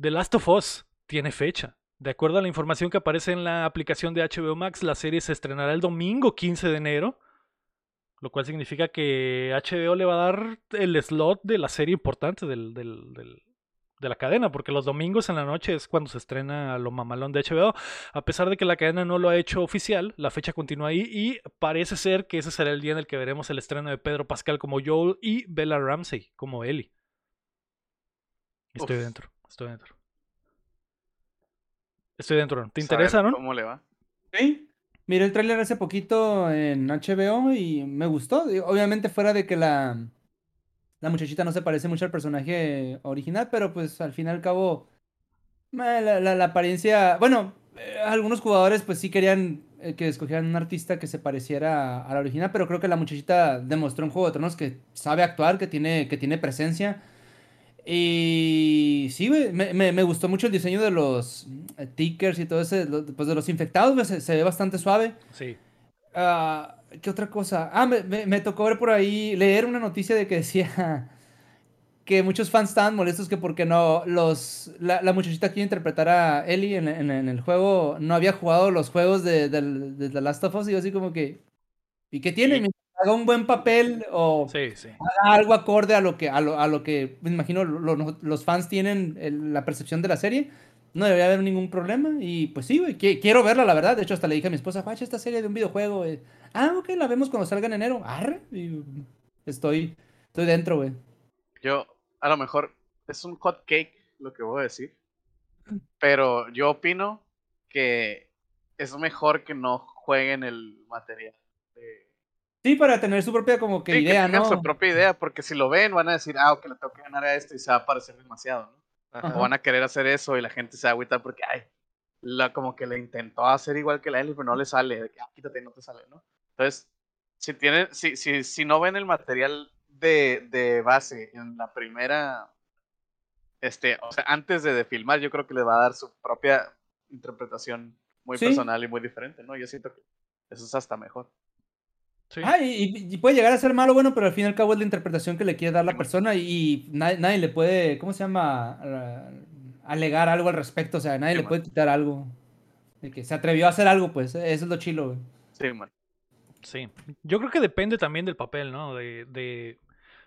The Last of Us tiene fecha. De acuerdo a la información que aparece en la aplicación de HBO Max, la serie se estrenará el domingo 15 de enero, lo cual significa que HBO le va a dar el slot de la serie importante del, de la cadena, porque los domingos en la noche es cuando se estrena lo mamalón de HBO. A pesar de que la cadena no lo ha hecho oficial, la fecha continúa ahí y parece ser que ese será el día en el que veremos el estreno de Pedro Pascal como Joel y Bella Ramsey como Ellie. Estoy dentro, estoy dentro. Estoy dentro. ¿Te interesa, no? ¿Cómo le va? Sí. Miré el tráiler hace poquito en HBO y me gustó. Obviamente fuera de que la, la muchachita no se parece mucho al personaje original, pero pues al fin y al cabo la, la, apariencia... Bueno, eh, algunos jugadores pues sí querían eh, que escogieran un artista que se pareciera a, la original, pero creo que la muchachita demostró en Juego de Tronos que sabe actuar, que tiene, que tiene presencia. Y sí, me, me, gustó mucho el diseño de los eh, tickers y todo ese, pues de los infectados, se, ve bastante suave. Sí. Ah, ¿Qué otra cosa? Ah, me, me, tocó ver por ahí, leer una noticia de que decía que muchos fans estaban molestos que porque no los la, la muchachita que iba a interpretar a Ellie en, en- en el juego no había jugado los juegos de, del- de The Last of Us y yo así como que ¿y qué tiene? Sí. Haga un buen papel o Sí, sí. haga algo acorde a lo que a lo, a lo que me imagino lo- lo- los fans tienen el- la percepción de la serie no debería haber ningún problema y pues sí, güey, qui- quiero verla la verdad, de hecho hasta le dije a mi esposa, "Guacha esta serie de un videojuego." eh". Ah, ok, la vemos cuando salga en enero. Arre. Y estoy estoy dentro, güey. Yo, a lo mejor, es un hot cake lo que voy a decir. Pero yo opino que es mejor que no jueguen el material. de- Sí, para tener su propia como que Sí, idea, ¿no? su propia idea, porque si lo ven van a decir, ah, ok, le tengo que ganar a esto y se va a parecer demasiado, ¿no? Ajá. O van a querer hacer eso y la gente se agüita porque, ay, la, como que le intentó hacer igual que la Ellie, pero no le sale, de que, ah, quítate, no te sale, ¿no? Entonces, si tienen, si, si, si no ven el material de, de base en la primera, este, o sea, antes de, de filmar, yo creo que le va a dar su propia interpretación muy Sí. personal y muy diferente, ¿no? Yo siento que eso es hasta mejor. Sí. Ah, y, puede llegar a ser malo, bueno, pero al fin y al cabo es la interpretación que le quiere dar la persona y, nadie, nadie le puede, ¿cómo se llama? Ah, alegar algo al respecto, o sea, nadie Sí, le man. puede quitar algo. De que se atrevió a hacer algo, pues, eso es lo chilo, güey. Sí, man. Sí, yo creo que depende también del papel, ¿no? De, de...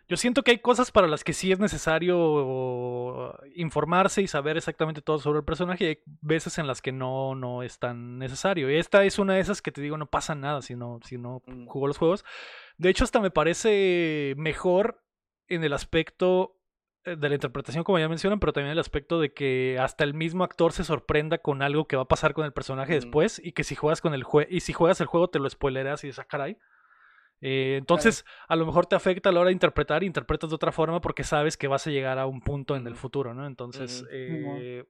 Yo siento que hay cosas para las que sí es necesario informarse y saber exactamente todo sobre el personaje y hay veces en las que no, no es tan necesario. Y esta es una de esas que te digo, no pasa nada si no, si no Mm. jugó los juegos. De hecho, hasta me parece mejor en el aspecto eh, de la interpretación, como ya mencionan, pero también el aspecto de que hasta el mismo actor se sorprenda con algo que va a pasar con el personaje Mm. después y que si juegas con el juego y si juegas el juego te lo spoileras y dices, "Ah, caray. Eh, entonces, a lo mejor te afecta a la hora de interpretar interpretas de otra forma porque sabes que vas a llegar a un punto en el futuro, ¿no? Entonces. Simón. eh,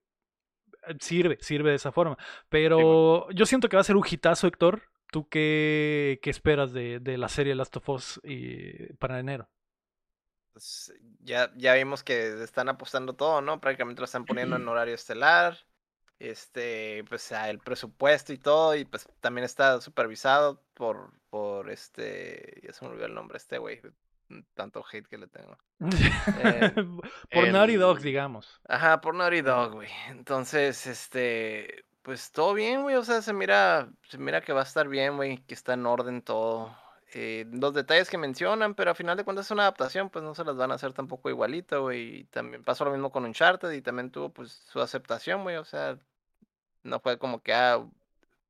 sirve, sirve de esa forma. Pero yo siento que va a ser un hitazo, Héctor. ¿Tú qué, qué esperas de, de la serie Last of Us y- para enero? Pues, ya, ya vimos que están apostando todo, ¿no? Prácticamente lo están poniendo en horario estelar. Este, pues el presupuesto y todo, y pues también está supervisado por, por este, ya se me olvidó el nombre, este güey, tanto hate que le tengo. Eh, Por Naughty Dog, digamos. Ajá, por Naughty Dog, güey. Entonces, este, pues todo bien, güey. O sea, se mira, se mira que va a estar bien, güey, que está en orden todo. Eh, los detalles que mencionan, pero a final de cuentas es una adaptación, pues no se las van a hacer tampoco igualito, güey. Y también pasó lo mismo con Uncharted y también tuvo pues su aceptación, güey. O sea, no fue como que ah,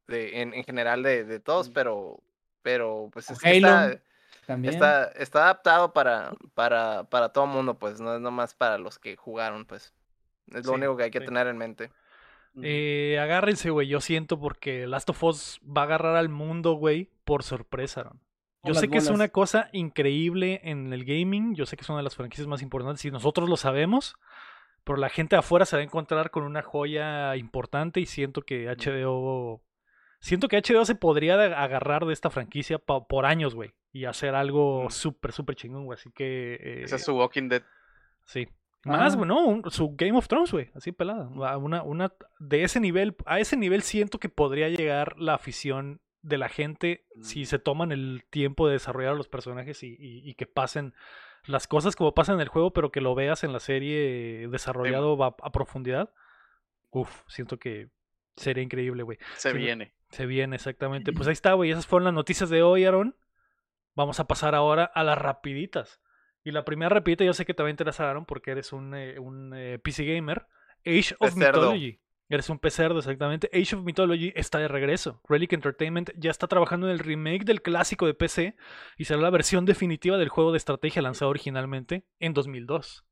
de, en, en general de, de todos, pero, pero pues O es que Halo. está, También. está, está adaptado para, para, para todo mundo, pues, no es nomás para los que jugaron, pues. Es lo Sí, único que hay que sí. tener en mente. Eh, agárrense, güey. Yo siento porque Last of Us va a agarrar al mundo, güey, por sorpresa, Yo sé que es una cosa increíble en el gaming. Yo sé que es una de las franquicias más importantes y nosotros lo sabemos. Pero la gente afuera se va a encontrar con una joya importante y siento que HBO. Siento que HBO se podría agarrar de esta franquicia por años, güey. Y hacer algo súper, súper chingón, güey. Así que. eh, Ese es su Walking Dead. Sí. Más, Ah. güey, no, un- su Game of Thrones, güey, así pelada. A Una, una, de ese nivel, a ese nivel siento que podría llegar la afición de la gente si se toman el tiempo de desarrollar a los personajes y, y- y que pasen las cosas como pasan en el juego, pero que lo veas en la serie desarrollado a, a profundidad. Uf, siento que sería increíble, güey. Se Sí, viene. Se viene, exactamente. Pues ahí está, güey. Esas fueron las noticias de hoy, Aaron. Vamos a pasar ahora a las rapiditas. Y la primera rapidita yo sé que te va a interesar, Aaron, porque eres un, eh, un eh, PC gamer. Age of. Mythology. Eres un pecerdo, exactamente. Age of Mythology está de regreso. Relic Entertainment ya está trabajando en el remake del clásico de PC y será la versión definitiva del juego de estrategia lanzado originalmente en 2002.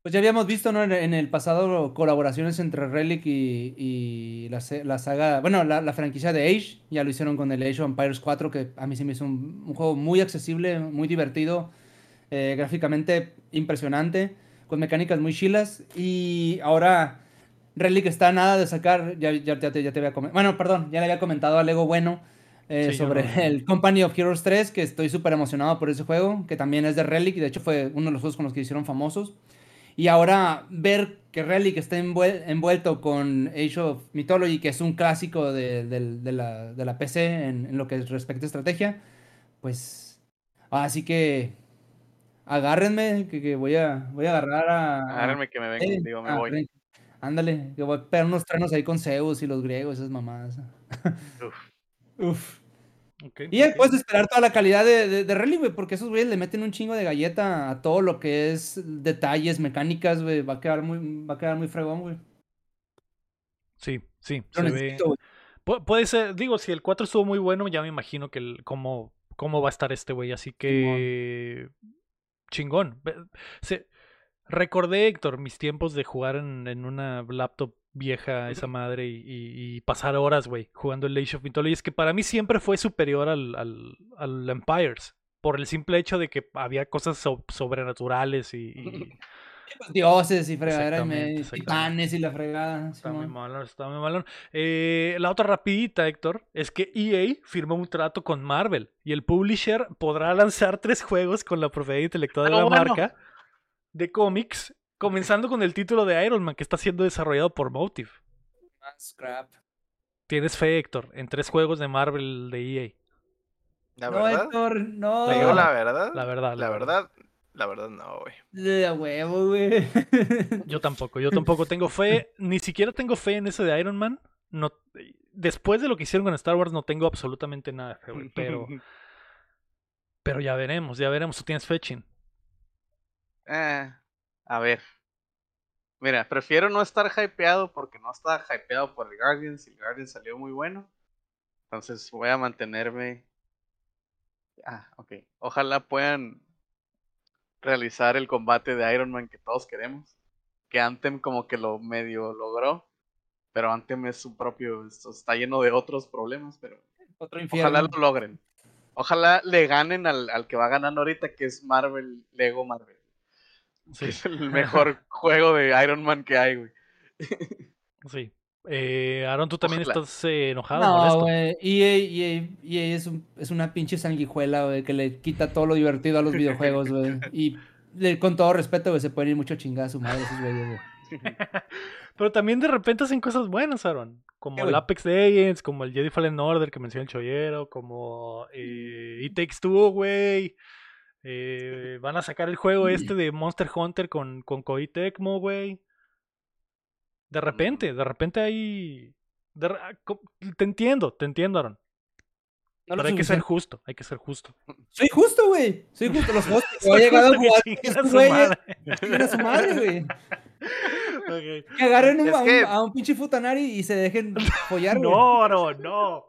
Pues ya habíamos visto, ¿no? En, el pasado colaboraciones entre Relic y, la, saga, bueno, la, franquicia de Age, ya lo hicieron con el Age of Empires 4, que a mí se me hizo un, un juego muy accesible, muy divertido, eh, gráficamente impresionante, con mecánicas muy chilas, y ahora Relic está nada de sacar, ya, ya, ya te, ya te había comentado, bueno, perdón, ya le había comentado a Lego Bueno eh, Sí, sobre el Company of Heroes 3, que estoy súper emocionado por ese juego, que también es de Relic, y de hecho fue uno de los juegos con los que hicieron famosos. Y ahora ver que Relic está envuel- envuelto con Age of Mythology, que es un clásico de, la, de la PC en, en lo que respecta a estrategia, pues así que agárrenme, que, que voy a voy a agarrar a... Agárrenme que me vengo, eh, digo, me a- voy. Ándale, que voy a pegar unos trenos ahí con Zeus y los griegos, esas mamadas. Uf. Uf. Y ya ok. puedes esperar toda la calidad de, de, de Rally, güey, porque esos güeyes le meten un chingo de galleta a todo lo que es detalles, mecánicas, güey. Va a quedar muy, va a quedar muy fregón, güey. Sí, sí, se ve. necesito. Pu- puede ser, digo, si el 4 estuvo muy bueno, ya me imagino que el, cómo, cómo va a estar este güey, así que chingón. Ve- se- recordé, Héctor, mis tiempos de jugar en, en una laptop vieja, esa madre, y, y- y pasar horas, güey, jugando el Age of Mythology. Es que para mí siempre fue superior al, al, al Empires, por el simple hecho de que había cosas so- sobrenaturales y... y- Dioses y fregadera y titanes y la fregada. Está muy malón, está muy malón. Eh, la otra rapidita, Héctor, es que EA firmó un trato con Marvel y el publisher podrá lanzar tres juegos con la propiedad intelectual de Ah, la bueno. marca de cómics, comenzando con el título de Iron Man que está siendo desarrollado por Motive. Más crap. Tienes fe, Héctor, en tres juegos de Marvel de EA. La No, verdad. Héctor, no. Te digo la verdad. La verdad, La verdad. La verdad no, güey. De huevo, güey. Yo tampoco, yo tampoco tengo fe, ni siquiera tengo fe en ese de Iron Man. No, después de lo que hicieron con Star Wars no tengo absolutamente nada de fe, güey, pero, pero ya veremos, ya veremos. ¿Tú tienes fe, Chin? Eh, a ver. Mira, prefiero no estar hypeado porque no estaba hypeado por el Guardians y el Guardians salió muy bueno. Entonces voy a mantenerme. Ah, ok. Ojalá puedan realizar el combate de Iron Man que todos queremos. Que Anthem como que lo medio logró. Pero Anthem es su propio. esto Está lleno de otros problemas, pero Otro ojalá lo logren. Ojalá le ganen al, al que va ganando ahorita, que es Marvel, Lego Marvel. Sí, Es el mejor juego de Iron Man que hay, güey. sí. Eh, Aaron, tú también Ojalá. estás eh, enojado, No, molesto. güey. EA, EA, EA es, un- es una pinche sanguijuela, güey, que le quita todo lo divertido a los videojuegos, güey. Y le- con todo respeto, güey, se pueden ir mucho a chingar a su madre esos güeyes, güey. Pero también de repente hacen cosas buenas, Aaron. Como ¿Qué, el? Apex Legends, como el Jedi Fallen Order que menciona el Chollero, como eh, It Takes Two, güey. Eh, van a sacar el juego este de Monster Hunter con, con Koei Tecmo, güey. De repente, de repente hay... de re- ah, te entiendo, te entiendo, Aaron. No Pero hay que ser justo, hay que ser justo. Soy justo, güey. Soy justo. Los juegos que llegado a justo que jugar a su madre. a su madre, güey. Ok. Que agarren un- Es a, un, que- a un pinche futanari y se dejen follar, güey. No, Aaron, no. no.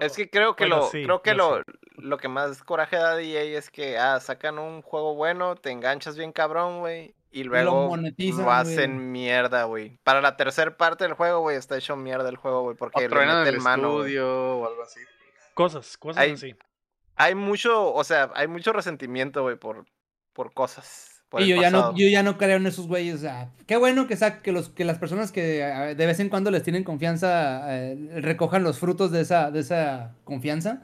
Es que creo que Bueno, lo, sí, creo que lo, lo que más coraje da de EA es que ah, sacan un juego bueno, te enganchas bien cabrón, güey, y lo luego monetizan, lo hacen mierda, güey. Para la tercera parte del juego, güey, está hecho mierda el juego, güey, porque le el mano, estudio o algo así. Cosas, cosas Hay- así. Hay mucho, o sea, hay mucho resentimiento, güey, por, por cosas. Y yo ya, no, yo ya no creo en esos güeyes. Qué bueno que, que, los, que las personas que eh, de vez en cuando les tienen confianza eh, recojan los frutos de esa, de esa confianza.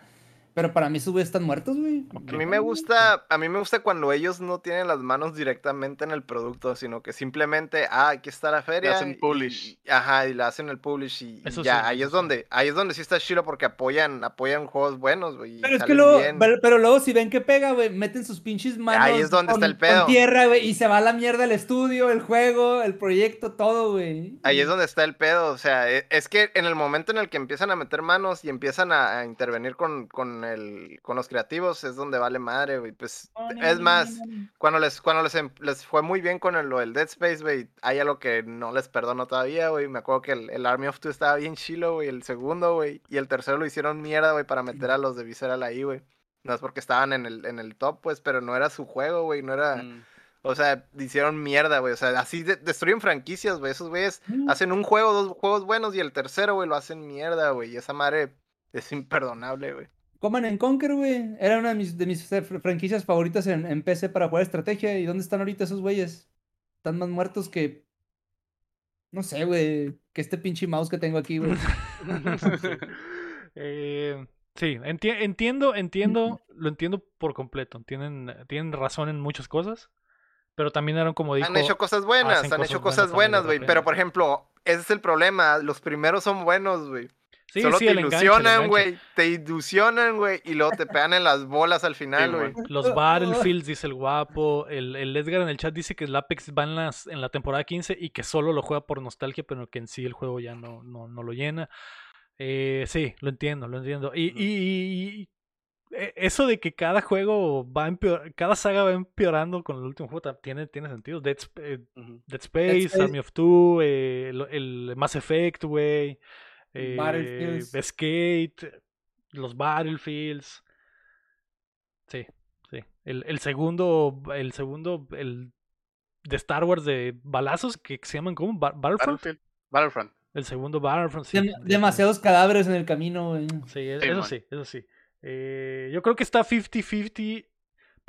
Pero para mí esos güeyes están muertos, güey. A mí me gusta, a mí me gusta cuando ellos no tienen las manos directamente en el producto, sino que simplemente, ah, aquí está la feria. hacen y- publish. y- ajá, y le hacen el publish y, y Eso ya, sí, ahí es donde, ahí es donde sí está chido porque apoyan, apoyan juegos buenos, güey. Pero es que luego, bien. pero, pero luego si ven que pega, güey, meten sus pinches manos Ahí es donde con, está el pedo. tierra, güey, y se va a la mierda el estudio, el juego, el proyecto, todo, güey. Ahí es donde está el pedo, o sea, e- es que en el momento en el que empiezan a meter manos y empiezan a, a intervenir con, con, el, con los creativos es donde vale madre, güey. Pues es más, cuando les, cuando les, em- les fue muy bien con el, lo del Dead Space, güey, hay algo que no les perdono todavía, güey. Me acuerdo que el, el Army of Two estaba bien chilo, güey, el segundo, güey, y el tercero lo hicieron mierda, güey, para meter a los de Visceral ahí, güey. No es porque estaban en el, en el top, pues, pero no era su juego, güey, no era... Mm. O sea, hicieron mierda, güey. O sea, así de- destruyen franquicias, güey. Esos güeyes Mm. hacen un juego, dos juegos buenos y el tercero, güey, lo hacen mierda, güey. Y esa madre es imperdonable, güey. Coman en Conquer, güey. Era una de mis, de mis fr- franquicias favoritas en, en PC para jugar estrategia. ¿Y dónde están ahorita esos güeyes? Están más muertos que. No sé, güey. Que este pinche mouse que tengo aquí, güey. Eh, sí, enti- entiendo, entiendo, lo entiendo por completo. Tienen, tienen razón en muchas cosas, pero también eran como dijo. han hecho cosas buenas, han hecho cosas buenas güey. Pero, por ejemplo, ese es el problema. Los primeros son buenos, güey. Sí, Solo sí, te el enganche, el ilusionan, güey. Te ilusionan, güey. Y luego te pegan en las bolas al final, güey. Los Battlefields, dice el guapo. El, el Edgar en el chat dice que el Apex va en, las, en la temporada 15 y que solo lo juega por nostalgia, pero que en sí el juego ya no, no, no lo llena. Eh, sí, lo entiendo, lo entiendo. Y, y- y- y, eh, eso de que cada juego va empeor- cada saga va empeorando con el último juego tiene, tiene sentido. Dead, eh. Dead Space, Space. Army of Two, eh, el, el Mass Effect, güey. Eh, Battlefields. Skate, los Battlefields. Sí, sí. El, el segundo, el segundo, el de Star Wars de balazos que se llaman como Battlefront. Battlefield. Battlefront. El segundo Battlefront. sí, Dem- demasiados cadáveres en el camino, güey. Sí, e- Sí, eso man. sí, eso sí. Eh, yo creo que está 50-50,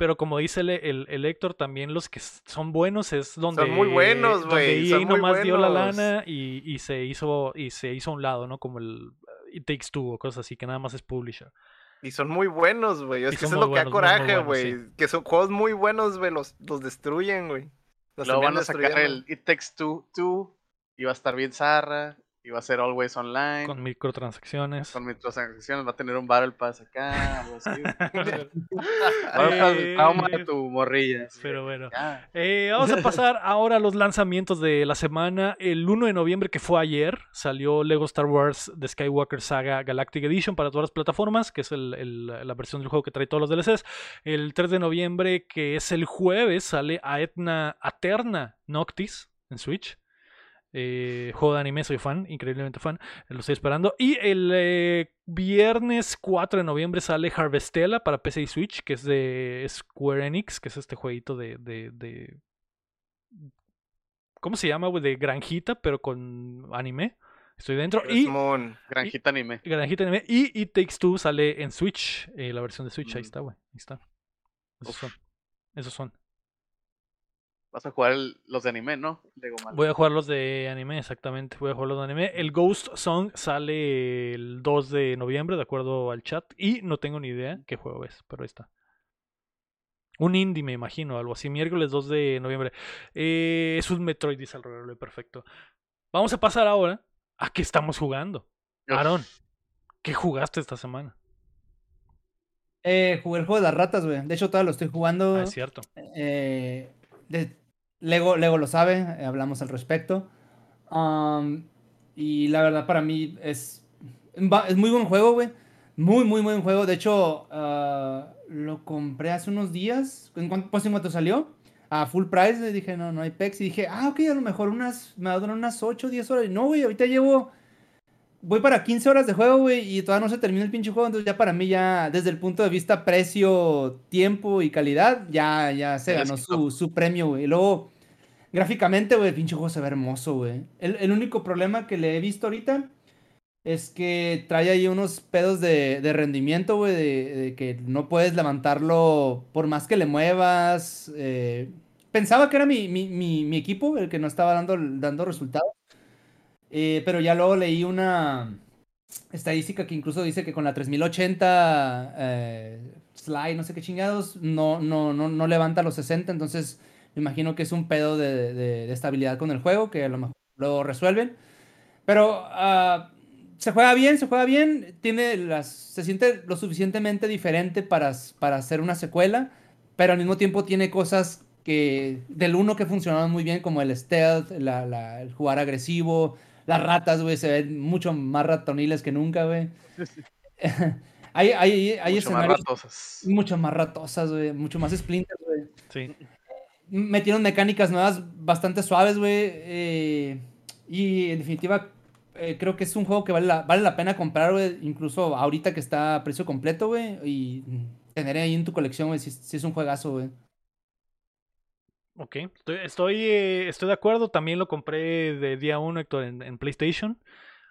pero como dice el, el, el Héctor, también los que son buenos es donde, muy buenos, güey, EA son muy nomás dio la lana y, y se hizo y se hizo a un lado, ¿no? Como el It Takes Two o cosas así, que nada más es publisher. Y son muy buenos, güey. Es que son eso es lo que da buenos, muy, muy coraje, sí. güey. Que son juegos muy buenos, güey. Los, los destruyen, güey. Los Luego van a sacar el It Takes Two, Two y va a estar bien zarra. Y va a ser Always Online. Con microtransacciones. Con microtransacciones. Va a tener un Battle Pass acá. Algo así. Eh, trauma de tu morrilla. Pero bueno. Eh, vamos a pasar ahora a los lanzamientos de la semana. El 1 de noviembre, que fue ayer, salió Lego Star Wars The Skywalker Saga Galactic Edition para todas las plataformas, que es el- el- la versión del juego que trae todos los DLCs. El 3 de noviembre, que es el jueves, sale Aetna Aterna Noctis en Switch. Eh, juego de anime, soy fan, increíblemente fan, lo estoy esperando. Y el eh, viernes 4 de noviembre sale Harvestella para PC y Switch, que es de Square Enix, que es este jueguito de. de, de- ¿Cómo se llama, güey? De granjita, pero con anime. Estoy dentro. Es Y. Granjita anime. granjita anime. Y It Takes Two sale en Switch, eh, la versión de Switch. Ahí Mm. está, güey. Ahí está. Esos Uf. son. Esos son. Vas a jugar el- los de anime, ¿no? Voy a jugar los de anime, exactamente. Voy a jugar los de anime. El Ghost Song sale el 2 de noviembre, de acuerdo al chat. Y no tengo ni idea qué juego es, pero ahí está. Un indie, me imagino, algo así. Miércoles 2 de noviembre. Eh, es un Metroid, dice el perfecto. Vamos a pasar ahora a qué estamos jugando. Aaron, ¿qué jugaste esta semana? Eh, jugué el juego de las ratas, güey. De hecho, todavía lo estoy jugando. Ah, es cierto. Eh, de- Lego, Lego lo sabe, hablamos al respecto. Am, y la verdad, para mí es, es muy buen juego, güey. Muy, muy buen juego. De hecho, ah, lo compré hace unos días. En cuanto, pues en cuanto salió, a full price. le dije, no, no hay pex. Y dije, ah, ok, a lo mejor unas, me va a durar unas 8 o 10 horas. Y no, güey, ahorita llevo. Voy para 15 horas de juego, güey, y todavía no se termina el pinche juego. Entonces, ya para mí, ya desde el punto de vista precio, tiempo y calidad, ya, ya se ganó su, su premio, güey. Y luego, gráficamente, güey, el pinche juego se ve hermoso, güey. El, el único problema que le he visto ahorita es que trae ahí unos pedos de, de rendimiento, güey, de, que no puedes levantarlo por más que le muevas. eh, Pensaba que era mi, mi, mi, mi equipo el que no estaba dando, dando resultados. Eh, pero ya luego leí una estadística que incluso dice que con la 3080 eh, slide, no sé qué chingados, no, no, no, no levanta los 60. Entonces, me imagino que es un pedo de, de- de estabilidad con el juego, que a lo mejor lo resuelven. Pero ah, se juega bien, se juega bien. Tiene las, se siente lo suficientemente diferente para, para hacer una secuela, pero al mismo tiempo tiene cosas que del uno que funcionaban muy bien, como el stealth, la- la- el jugar agresivo. Las ratas, güey, se ven mucho más ratoniles que nunca, güey. hay, hay, hay Mucho más escenarios ratosas. mucho más ratosas, güey. Mucho más splinters, güey. Sí. Metieron mecánicas nuevas bastante suaves, güey. eh, y en definitiva, eh, creo que es un juego que vale la, vale la pena comprar, güey. Incluso ahorita que está a precio completo, güey. Y tener ahí en tu colección, güey, si, es un juegazo, güey. Ok, estoy, estoy, eh, estoy de acuerdo. También lo compré de día uno, Héctor, en, en PlayStation.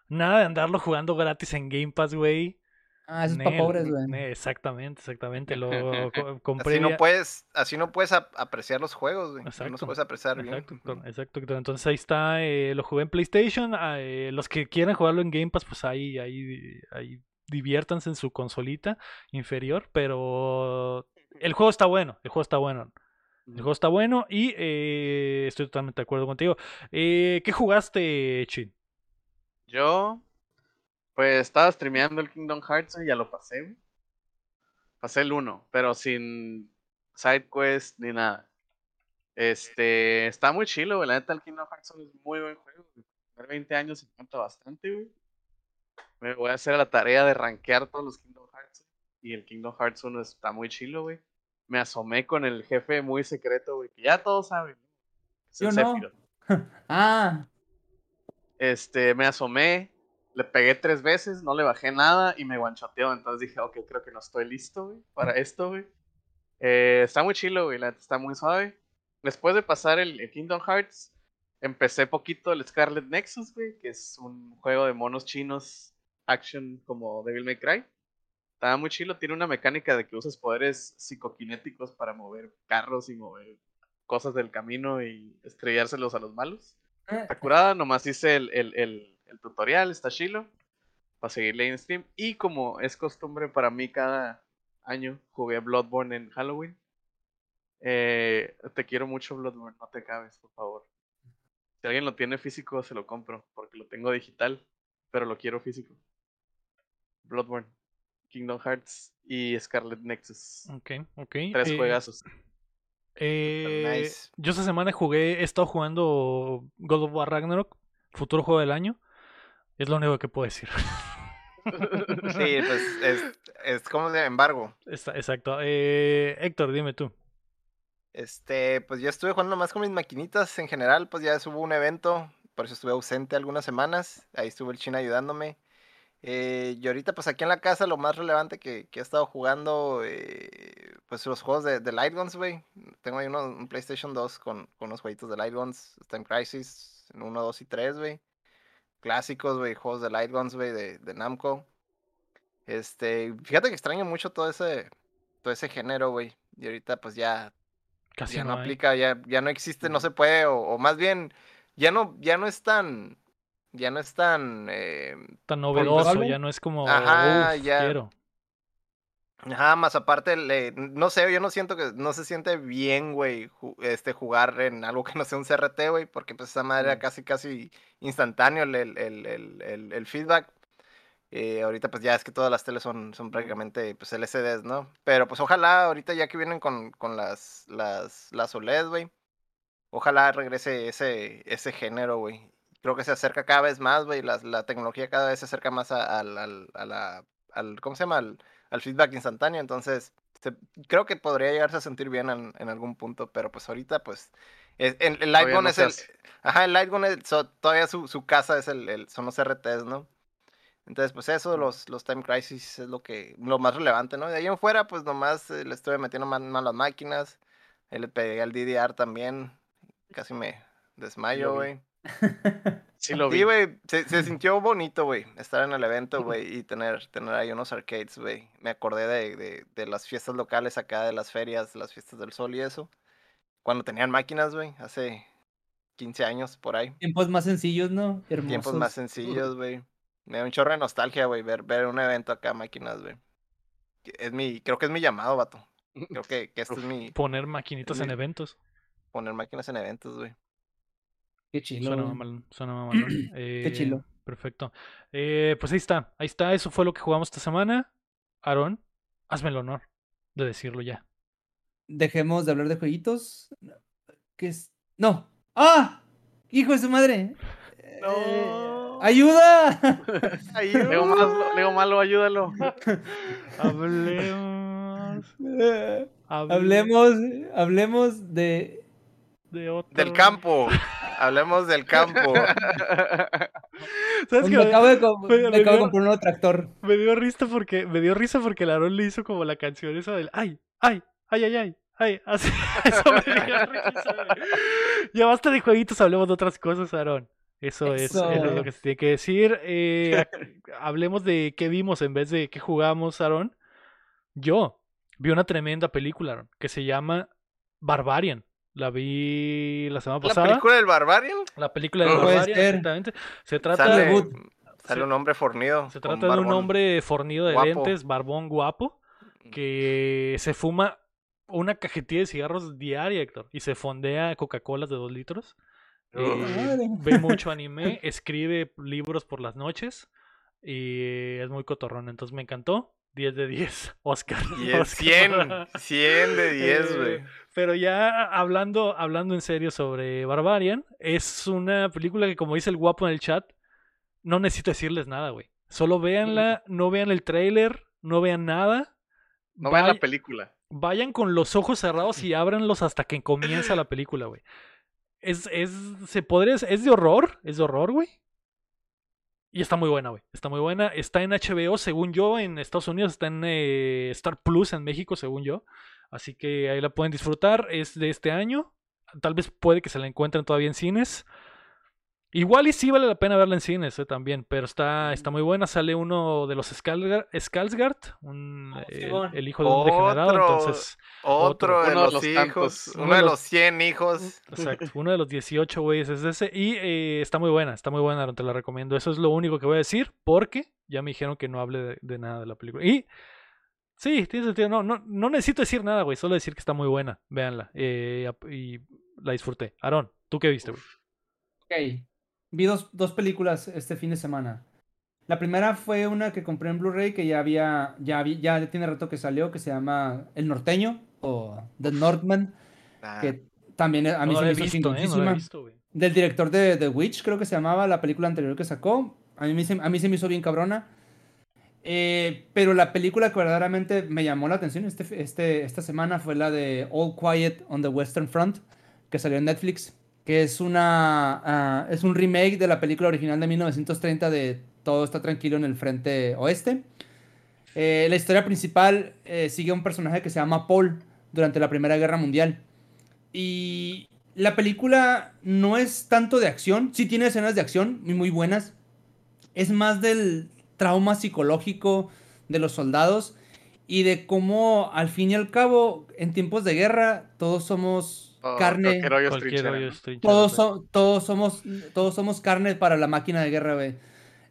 Nada de andarlo jugando gratis en Game Pass, güey. Ah, eso es para pobres, güey. Exactamente, exactamente. Lo co- compré. Así no puedes, así no puedes ap- apreciar los juegos, güey. No los Exacto, puedes apreciar bien. Exacto, exacto, Héctor. Entonces ahí está, eh, lo jugué en PlayStation. ah, eh, los que quieran jugarlo en Game Pass, pues ahí, ahí, ahí diviértanse en su consolita inferior. Pero el juego está bueno, el juego está bueno. El juego está bueno y eh, estoy totalmente de acuerdo contigo. Eh, ¿Qué jugaste, Chin? Yo Pues estaba streameando el Kingdom Hearts y ya lo pasé, güey. Pasé el 1, pero sin side quest ni nada. Este, está muy chilo, güey. La neta, el Kingdom Hearts es muy buen juego. Tener 20 años se encanta bastante, güey. Me voy a hacer la tarea de rankear todos los Kingdom Hearts. Y el Kingdom Hearts 1 está muy chilo, güey. Me asomé con el jefe muy secreto, güey, que ya todos saben. Es el no. Ah, Este, me asomé, le pegué tres veces, no le bajé nada y me guanchoteó. Entonces dije, ok, creo que no estoy listo, güey, para esto, güey. Eh, está muy chilo, güey, la está muy suave. Después de pasar el, el Kingdom Hearts, empecé poquito el Scarlet Nexus, güey, que es un juego de monos chinos, action como Devil May Cry. Estaba muy chilo, tiene una mecánica de que usas poderes psicoquinéticos para mover carros y mover cosas del camino y estrellárselos a los malos. eh, Está curada, nomás hice el, el, el, el tutorial, está chilo, para seguirle en stream. Y como es costumbre para mí cada año, jugué Bloodborne en Halloween. Eh, te quiero mucho Bloodborne, no te cabes, por favor. Si alguien lo tiene físico, se lo compro, porque lo tengo digital, pero lo quiero físico. Bloodborne, Kingdom Hearts y Scarlet Nexus. Ok, ok. Tres eh, juegazos. eh, Nice. Yo esta semana jugué, he estado jugando God of War Ragnarok, futuro juego del año. Es lo único que puedo decir. Sí, pues es, es como de embargo. Está- exacto. Eh, Héctor, dime tú. Este, pues yo estuve jugando más con mis maquinitas en general, pues ya hubo un evento, por eso estuve ausente algunas semanas, ahí estuvo el China ayudándome. Eh, y ahorita pues aquí en la casa lo más relevante que, que he estado jugando, eh, pues los juegos de, de Light Guns, güey. Tengo ahí uno- un PlayStation 2 con, con unos jueguitos de Light Guns, Time Crisis, 1, 2 y 3, güey. Clásicos, güey, juegos de Light Guns, güey, de, de Namco. Este, fíjate que extraño mucho todo ese, todo ese género, güey. Y ahorita pues ya Casi ya no aplica, ya, ya no existe, no se puede, o, o más bien, ya no, ya no es tan, ya no es tan, eh, Tan novedoso, ya no es como, Ajá, "Uf, ya. quiero. Ajá, más aparte, le- no sé, yo no siento que, no se siente bien, güey, ju- este, jugar en algo que no sea un CRT, güey, porque pues esa madre era casi, casi instantáneo el, el, el, el, feedback. Eh, ahorita pues ya es que todas las teles son, son prácticamente pues LCDs, ¿no? Pero pues ojalá ahorita ya que vienen con, con las, las, las OLED, güey. Ojalá regrese ese, ese género, güey. Creo que se acerca cada vez más, güey. La, la tecnología cada vez se acerca más a- al, al, a la, al, ¿cómo se llama? Al, al feedback instantáneo. Entonces, se- creo que podría llegarse a sentir bien en, en algún punto. Pero pues ahorita, pues, es- el, el Todavía Lightgun no es el... Ajá, el Lightgun es, so- todavía su, su casa es el, el- son los RTs, ¿no? Entonces, pues eso, los, los Time Crisis es lo que, lo más relevante, ¿no? De ahí en fuera, pues nomás eh, le estuve metiendo más, más las máquinas. eh, le pegué al DDR también. Casi me desmayo, güey. Sí lo vi. Sí, güey, se, se sintió bonito, güey, estar en el evento, güey, y tener, tener ahí unos arcades, güey. Me acordé de, de, de las fiestas locales acá, de las ferias, las fiestas del sol y eso. Cuando tenían máquinas, güey, hace 15 años por ahí. tiempos más sencillos, ¿no? Hermosos. Tiempos más sencillos, güey. Me da un chorro de nostalgia, güey, ver, ver un evento acá, máquinas, güey. Es mi, creo que es mi llamado, vato. Creo que, que este es mi Poner maquinitas en eventos. poner máquinas en eventos, güey. Qué chilo. Suena suena mamalón. Eh, chilo. Perfecto. Eh, pues ahí está, ahí está, eso fue lo que jugamos esta semana. Aarón, hazme el honor de decirlo ya. Dejemos de hablar de jueguitos. ¿Qué es? No. ¡Ah! ¡Hijo de su madre! Eh, No. ¡Ayuda! Leo Malo, Leo Malo, ayúdalo. Hablemos. Hablemos, hablemos de. de otro. Del campo. Hablemos del campo. ¿Sabes Me acabo de, com- me- me me acabo de dio- comprar un nuevo tractor. Me dio risa porque me dio risa porque el Aarón le hizo como la canción esa del ay, ay, ay, ay, ay, ay, así, eso me dio risa. Ya basta de jueguitos, hablemos de otras cosas, Aarón. Eso es, eso es Eso. lo que se tiene que decir. Eh, hablemos de qué vimos en vez de qué jugamos, Aarón. Yo vi una tremenda película Aarón, que se llama Barbarian. La vi la semana ¿La pasada. película del Barbarian? La película de No puede Barbarian, ser. exactamente. Se trata Sale, Reboot. sale Se- un hombre fornido. se trata de un hombre fornido de Guapo. lentes, barbón guapo, que se fuma una cajetilla de cigarros diaria, Héctor, y se fondea Coca-Colas de dos litros. Eh, ve mucho anime, escribe libros por las noches Y es muy cotorrón, entonces me encantó. 10 de 10, Oscar. Y es 100, 100 de 10, güey. Eh, Pero ya hablando, hablando en serio sobre Barbarian, es una película que, como dice el guapo en el chat, no necesito decirles nada, güey. Solo véanla, no vean el trailer, no vean nada. No vean la película. Vayan con los ojos cerrados y ábranlos hasta que comienza la película, güey. Es, es, se podría, es de horror, es de horror, güey. Y está muy buena, güey. Está muy buena. Está en HBO, según yo, en Estados Unidos. Está en eh, Star Plus en México, según yo. Así que ahí la pueden disfrutar. Es de este año. Tal vez puede que se la encuentren todavía en cines. Igual y sí vale la pena verla en cines eh, también, pero está, está muy buena. Sale uno de los Skalsgard, un, Oh, eh, el hijo de un degenerado. Otro. Entonces, Otro Otro. de Uno los, los hijos, uno, Uno de los- los 100 hijos. Exacto, uno de los 18 güeyes es ese. Y eh, está muy buena, está muy buena, Aaron, te la recomiendo. Eso es lo único que voy a decir, porque ya me dijeron que no hable de, de nada de la película. Y sí, tiene sentido. No, no, no necesito decir nada, güey, solo decir que está muy buena. Véanla. eh, y la disfruté. Aaron, ¿tú qué viste, güey? Ok. Vi dos, dos películas este fin de semana. La primera fue una que compré en Blu-ray que ya había, ya, vi- ya tiene rato que salió, que se llama El Norteño o The Northman, Ah, que también a mí no se me hizo visto, ¿eh? No visto. Del director de The Witch, creo que se llamaba la película anterior que sacó. A mí, se- a mí se me hizo bien cabrona. Eh, pero la película que verdaderamente me llamó la atención este, este, esta semana fue la de All Quiet on the Western Front, que salió en Netflix, que es, una, ah, es un remake de la película original de 1930 de Todo está tranquilo en el frente oeste. Eh, la historia principal eh, sigue a un personaje que se llama Paul durante la Primera Guerra Mundial. Y la película no es tanto de acción, sí tiene escenas de acción muy, muy buenas. Es más del trauma psicológico de los soldados y de cómo al fin y al cabo en tiempos de guerra todos somos Oh, carne. Todos, so- todos, somos, todos somos carne para la máquina de guerra, güey.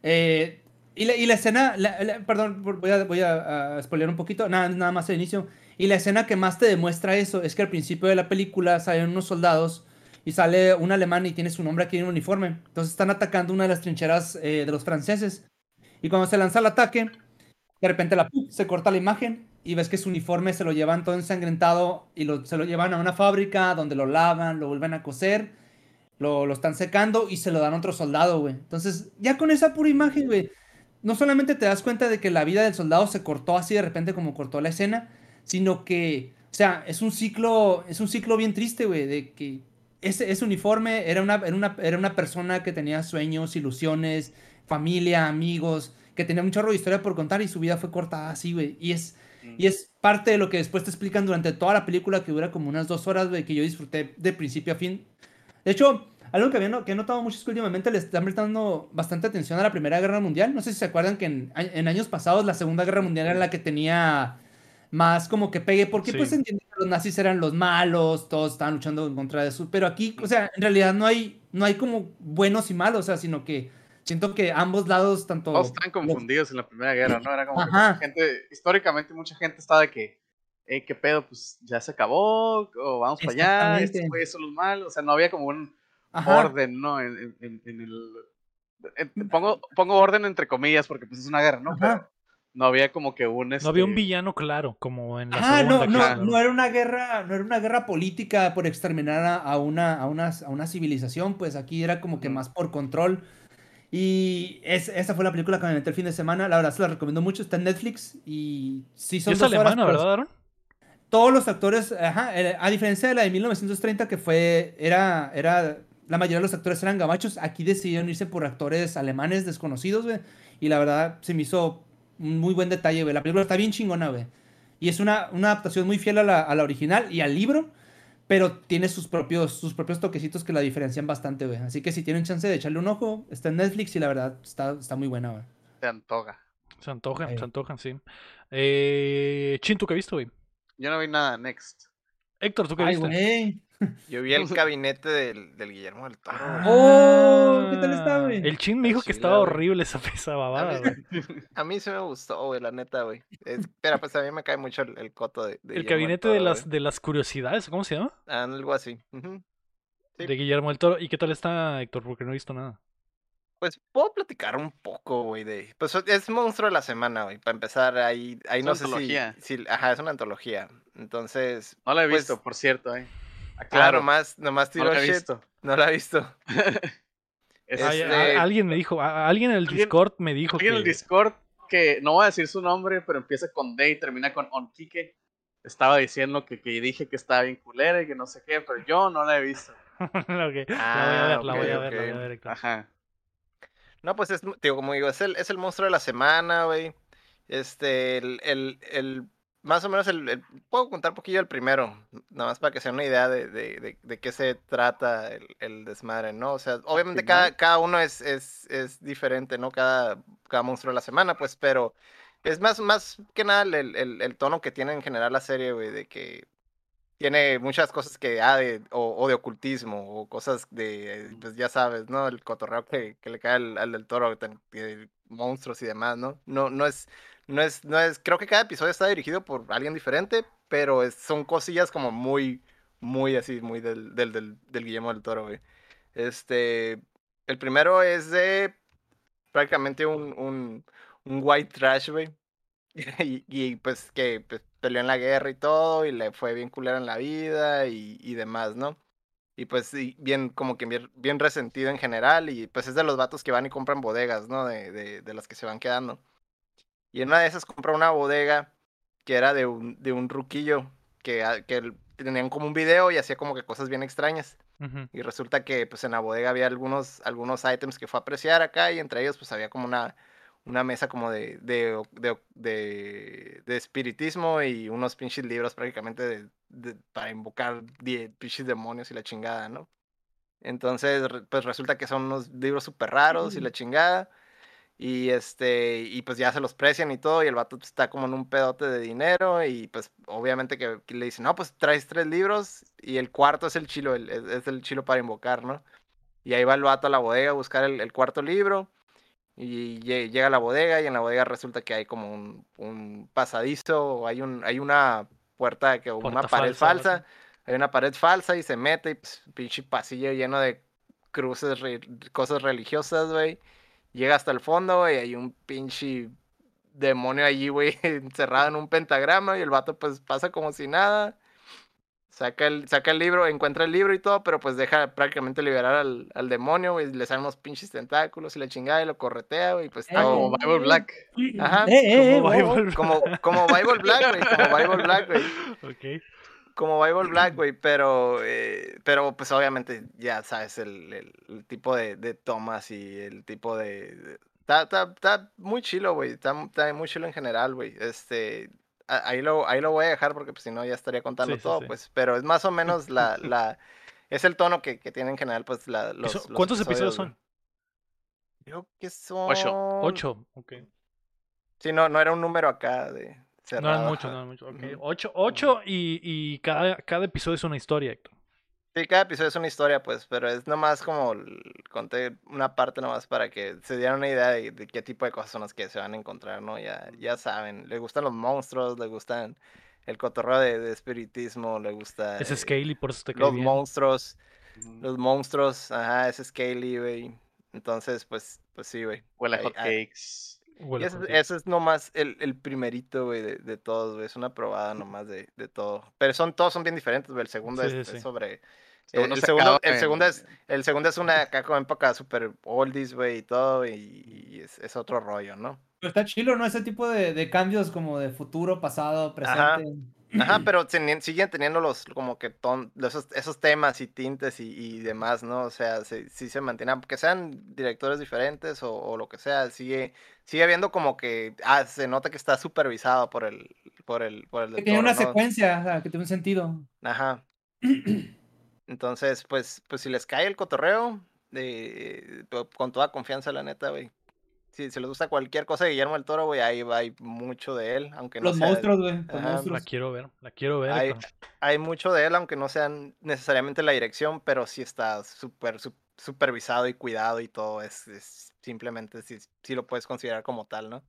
Eh, y, la, y la escena, la- la- perdón, voy a, voy a, a spoilear un poquito, nada, nada más el inicio. Y la escena que más te demuestra eso es que al principio de la película salen unos soldados y sale un alemán y tiene su nombre aquí en un uniforme. Entonces están atacando una de las trincheras eh, de los franceses. Y cuando se lanza el ataque, de repente la, se corta la imagen y ves que su uniforme se lo llevan todo ensangrentado y lo- se lo llevan a una fábrica donde lo lavan, lo vuelven a coser, lo, lo están secando y se lo dan a otro soldado, güey. Entonces, ya con esa pura imagen, güey, no solamente te das cuenta de que la vida del soldado se cortó así de repente como cortó la escena, sino que, o sea, es un ciclo, es un ciclo bien triste, güey, de que ese, uniforme era una, era, una, era una persona que tenía sueños, ilusiones, familia, amigos, que tenía un chorro historia por contar y su vida fue cortada así, güey. Y es, y es parte de lo que después te explican durante toda la película que dura como unas dos horas, güey, que yo disfruté de principio a fin. De hecho, algo que, había no- que he notado mucho es que últimamente le están prestando bastante atención a la Primera Guerra Mundial. No sé si se acuerdan que en, años pasados la Segunda Guerra Mundial era la que tenía más como que pegue, porque Sí. pues entienden que los nazis eran los malos, todos estaban luchando en contra de eso, pero aquí, o sea, en realidad no hay, no hay como buenos y malos, o sea, sino que siento que ambos lados, tanto... Todos estaban confundidos en la Primera Guerra, ¿no? Era como que Ajá. mucha gente, históricamente mucha gente estaba de que, eh, ¿qué pedo? Pues ya se acabó, o vamos para allá, estos güeyes son los malos, o sea, no había como un Ajá. orden, ¿no? En, en- el... en- pongo, pongo orden entre comillas porque pues es una guerra, ¿no? Ajá. Pero no había como que un... No había un este, villano claro, como en la Ah, no, segunda. no, claro. no era una guerra, no era una guerra política por exterminar a, a una, a, una, a una civilización, pues aquí era como que más por control. Y es- esa fue la película que me metí el fin de semana, la verdad se la recomiendo mucho, está en Netflix y sí Y son es dos horas, alemana, pero ¿verdad, Aaron? todos los actores, ajá, eh, a diferencia de la de 1930 que fue, era, era, la mayoría de los actores eran gabachos, aquí decidieron irse por actores alemanes desconocidos, güey, y la verdad se me hizo un muy buen detalle, güey, la película está bien chingona, güey, y es una, una adaptación muy fiel a la, a la original y al libro, pero tiene sus propios, sus propios toquecitos que la diferencian bastante, güey, así que si tienen chance de echarle un ojo, está en Netflix y la verdad está, está muy buena, güey. Se antoja. Se antojan, Eh. se antojan, sí. Eh, Chin, ¿tú qué viste, güey? Yo no vi nada, next. Héctor, ¿tú qué Ay, viste? güey. Yo vi el gabinete del, del Guillermo del Toro. güey. Oh, ¿qué tal está, güey? El Chin me dijo que estaba güey. horrible esa pesa babada, A güey. mí, a mí sí me gustó, güey, la neta, güey. Es- Pero pues a mí me cae mucho el, el coto de, de El Guillermo del gabinete de las, güey. de las curiosidades, ¿cómo se llama? Algo así. Sí. De Guillermo del Toro. ¿Y qué tal está, Héctor? Porque no he visto nada. Pues puedo platicar un poco, güey, de... Pues es monstruo de la semana, güey. Para empezar, ahí, ahí Es no una sé si, antología. si... Ajá, es una antología. Entonces... No la he pues, visto, por cierto, eh. Claro, Aclaro, nomás, nomás no tiró la he shit. visto. No la he visto. Es- Ay, a- alguien me dijo, a- alguien en el Alguien- Discord me dijo Alguien que... en el Discord que no voy a decir su nombre, pero empieza con D y termina con Onquique. Estaba diciendo que, que dije que estaba bien culera y que no sé qué, pero yo no la he visto. Ok, La voy a Ah, ver, la voy a ok, ver, la voy a ver. Ajá. No, pues es, digo, como digo, es el, es el monstruo de la semana, güey. Este, el, el, el- más o menos el, el- puedo contar un poquillo el primero, nada más para que sea una idea de, de, de, de qué se trata el, el desmadre, ¿no? O sea, obviamente cada, cada uno es, es, es diferente, ¿no? Cada, cada monstruo de la semana, pues, pero es más, más que nada el, el, el tono que tiene en general la serie, güey, de que tiene muchas cosas que, ah, de, o, o de ocultismo, o cosas de, pues ya sabes, ¿no? El cotorreo que, que le cae al, al del toro, de monstruos y demás, ¿no? No, no es, no es, no es, creo que cada episodio está dirigido por alguien diferente, pero es- son cosillas como muy, muy así, muy del, del, del, Guillermo del Toro, güey. Este, el primero es de prácticamente un, un, un white trash, güey. Y, y, pues que pues, peleó en la guerra y todo, y le fue bien culera en la vida y, y demás, ¿no? Y pues sí, bien, como que bien, bien resentido en general, y pues es de los vatos que van y compran bodegas, ¿no? De, de, de las que se van quedando. Y en una de esas compra una bodega que era de un, de un ruquillo, que, ah, que tenían como un video y hacía como que cosas bien extrañas. Y resulta que pues en la bodega había algunos, algunos items que fue a apreciar acá y entre ellos pues había como una, una mesa como de, de, de, de, de espiritismo y unos pinches libros prácticamente de, para invocar die- pinches demonios y la chingada, ¿no? Entonces pues resulta que son unos libros súper raros y la chingada. Y este, y pues ya se los precian y todo, y el vato pues, está como en un pedote de dinero, y pues obviamente que, que le dicen, no, pues traes tres libros, y el cuarto es el chilo, el- es, el chilo para invocar, ¿no? Y ahí va el vato a la bodega a buscar el, el cuarto libro, y lle- llega a la bodega, y en la bodega resulta que hay como un, un pasadizo, o hay, un, hay una puerta, que, una pared falsa, hay una pared falsa, y se mete, y pues pinche pasillo lleno de cruces, re- cosas religiosas, güey. Llega hasta el fondo, güey, hay un pinche demonio allí, güey, encerrado en un pentagrama y el vato pues pasa como si nada. Saca el, saca el libro, encuentra el libro y todo, pero pues deja prácticamente liberar al, al demonio, güey, le salen unos pinches tentáculos y la chingada y lo corretea, güey, pues Eh, todo- Como Bible Black. Ajá, Eh, eh, eh, Como. Bible- como, como Bible Black, güey, como Bible Black, güey Ok. Como Bible Black, güey, pero, eh, pero pues obviamente ya sabes el, el- el tipo de, de tomas y el tipo de... Está, está, está muy chilo, güey, está, está muy chilo en general, güey. Este, ahí lo, ahí lo voy a dejar porque pues, si no ya estaría contando Sí, todo, sí. pues, pero es más o menos la... la es el tono que, que tiene en general, pues, la, los, ¿Cuántos episodios güey. son? Creo que son... Ocho. Ok. Sí, no, no era un número acá de... No muchos, ajá. no eran muchos. ok. Ujú. Ocho, ocho y, y cada, cada episodio es una historia, Héctor. Sí, cada episodio es una historia, pues, pero es nomás como conté una parte nomás para que se dieran una idea de, de qué tipo de cosas son las que se van a encontrar, ¿no? Ya, ya saben, le gustan los monstruos, le gustan el cotorreo de, de espiritismo, le gusta Es eh, Scaly, por eso te los bien. monstruos, los monstruos, ajá, es Scaly, güey. Entonces, pues, pues sí, güey. Huele a Ahí- y ese, ese es nomás el, el primerito, güey, de, de todos, güey. Es una probada nomás de, de todo. Pero son, todos son bien diferentes, güey. El segundo Sí, es, sí, es sobre... El, uno el se segundo, el segundo es, el segundo es una época super oldies, güey, y todo, y, y es, es otro rollo, ¿no? Pero está chilo, ¿no? Ese tipo de, de cambios como de futuro, pasado, Ajá. presente. Ajá, pero teni- siguen teniendo los, como que ton, esos, esos temas y tintes y, y demás, ¿no? O sea, sí, sí se mantienen, aunque sean directores diferentes o, o lo que sea, sigue, sigue habiendo como que, ah, se nota que está supervisado por el, por el, por el Que tiene una ¿no? secuencia, o sea, que tiene un sentido. Ajá. Entonces, pues, pues si les cae el cotorreo, de, to- con toda confianza, la neta, güey. Si, si les gusta cualquier cosa de Guillermo del Toro, güey, ahí va, hay mucho de él, aunque no Los sea- monstruos, güey. La quiero ver, la quiero ver. Hay, hay mucho de él, aunque no sean necesariamente la dirección, pero sí está súper su- supervisado y cuidado y todo. Es, es simplemente, sí, sí lo puedes considerar como tal, ¿no?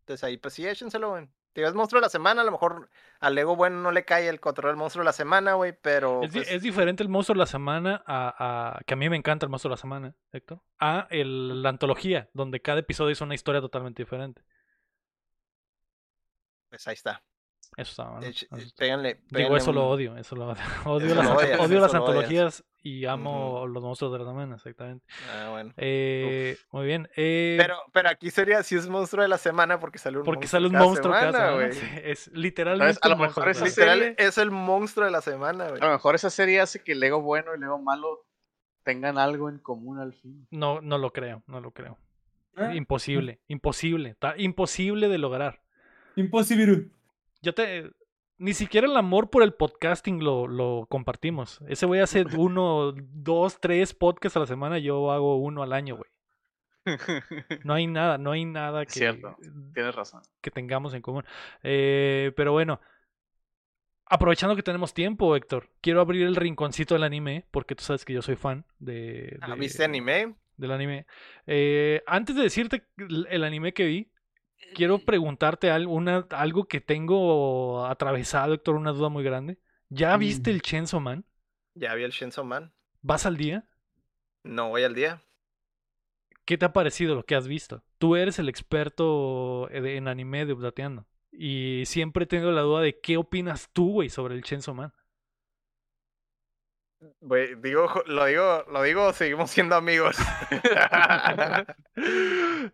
Entonces ahí, pues sí, échenselo, güey. Digo, es monstruo de la semana, a lo mejor al Lego bueno no le cae el control del monstruo de la semana, güey, pero... Es, pues, es diferente el monstruo de la semana a, a- que a mí me encanta el monstruo de la semana, Héctor, a el- la antología, donde cada episodio es una historia totalmente diferente. pues ahí está. Eso está está- péganle- Digo, eso lo odio, eso lo odio. Odio Eso las, lo odias, odio antologías y amo los monstruos de la semana, exactamente. Ah, bueno. Eh, muy bien. eh, Pero, pero aquí sería si es monstruo de la semana porque sale un porque monstruo sale un cada monstruo cada semana, semana, güey. sí, Es literalmente a lo mejor cada Literal, es el monstruo de la semana, güey. A lo mejor esa serie hace que el Lego bueno y el Lego malo tengan algo en común al fin. No, no lo creo, no lo creo. Ah, Imposible, imposible, está imposible de lograr. Imposible. Yo te. Ni siquiera el amor por el podcasting lo, lo compartimos. Ese güey hace uno, dos, tres podcasts a la semana. Yo hago uno al año, güey. No hay nada, no hay nada que, Cierto. Tienes razón. que tengamos en común. Eh, pero bueno, aprovechando que tenemos tiempo, Héctor, quiero abrir el rinconcito del anime, porque tú sabes que yo soy fan de, Ah, de- ¿Viste anime? del anime. Eh, antes de decirte el, el anime que vi, quiero preguntarte al- una- algo que tengo atravesado, Héctor, una duda muy grande. ¿Ya viste Mm. el Chainsaw Man? Ya vi el Shenson Man. ¿Vas al día? No voy al día. ¿Qué te ha parecido lo que has visto? Tú eres el experto de- en anime de Updateando. Y siempre he tenido la duda de qué opinas tú, güey, sobre el Chainsaw Man. Digo, lo digo, lo digo, seguimos siendo amigos.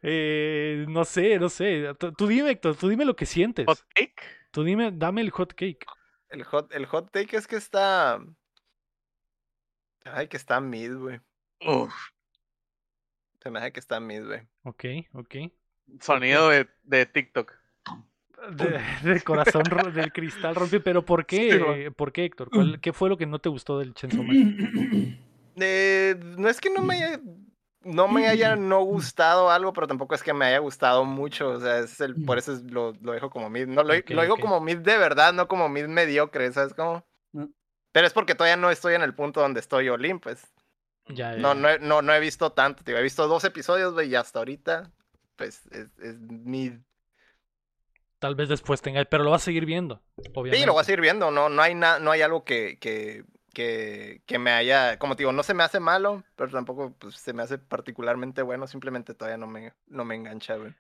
Eh, no sé, no sé. Tú, tú dime, Héctor, tú dime lo que sientes. ¿Hot take? Tú dime, dame el hot cake. el hot, el hot take es que está. Ay, que está mid, güey. Uf, Se me hace que está mid, güey. Ok, ok. sonido de, de TikTok. De- del corazón, del cristal rompió. Pero ¿por qué? Sí. ¿Por qué, Héctor? ¿Cuál- ¿Qué fue lo que no te gustó del Chainsaw Man? Eh, no es que no me haya, no me haya no gustado algo, pero tampoco es que me haya gustado mucho. O sea, es el, por eso es- lo, lo dejo como mid. No, lo, Ok, lo digo como mid de verdad, no como mid mediocre, ¿sabes cómo? Mm. Pero es porque todavía no estoy en el punto donde estoy Olin, pues. Ya, ya, No, no, he- no, no he visto tanto, tío. He visto dos episodios, güey, y hasta ahorita, pues, es, es mid. Tal vez después tenga, pero lo vas a seguir viendo, obviamente. Sí, lo voy a seguir viendo, no, no hay na- no hay algo que, que, que, que me haya, como te digo, no se me hace malo, pero tampoco pues, se me hace particularmente bueno, simplemente todavía no me, no me engancha, güey.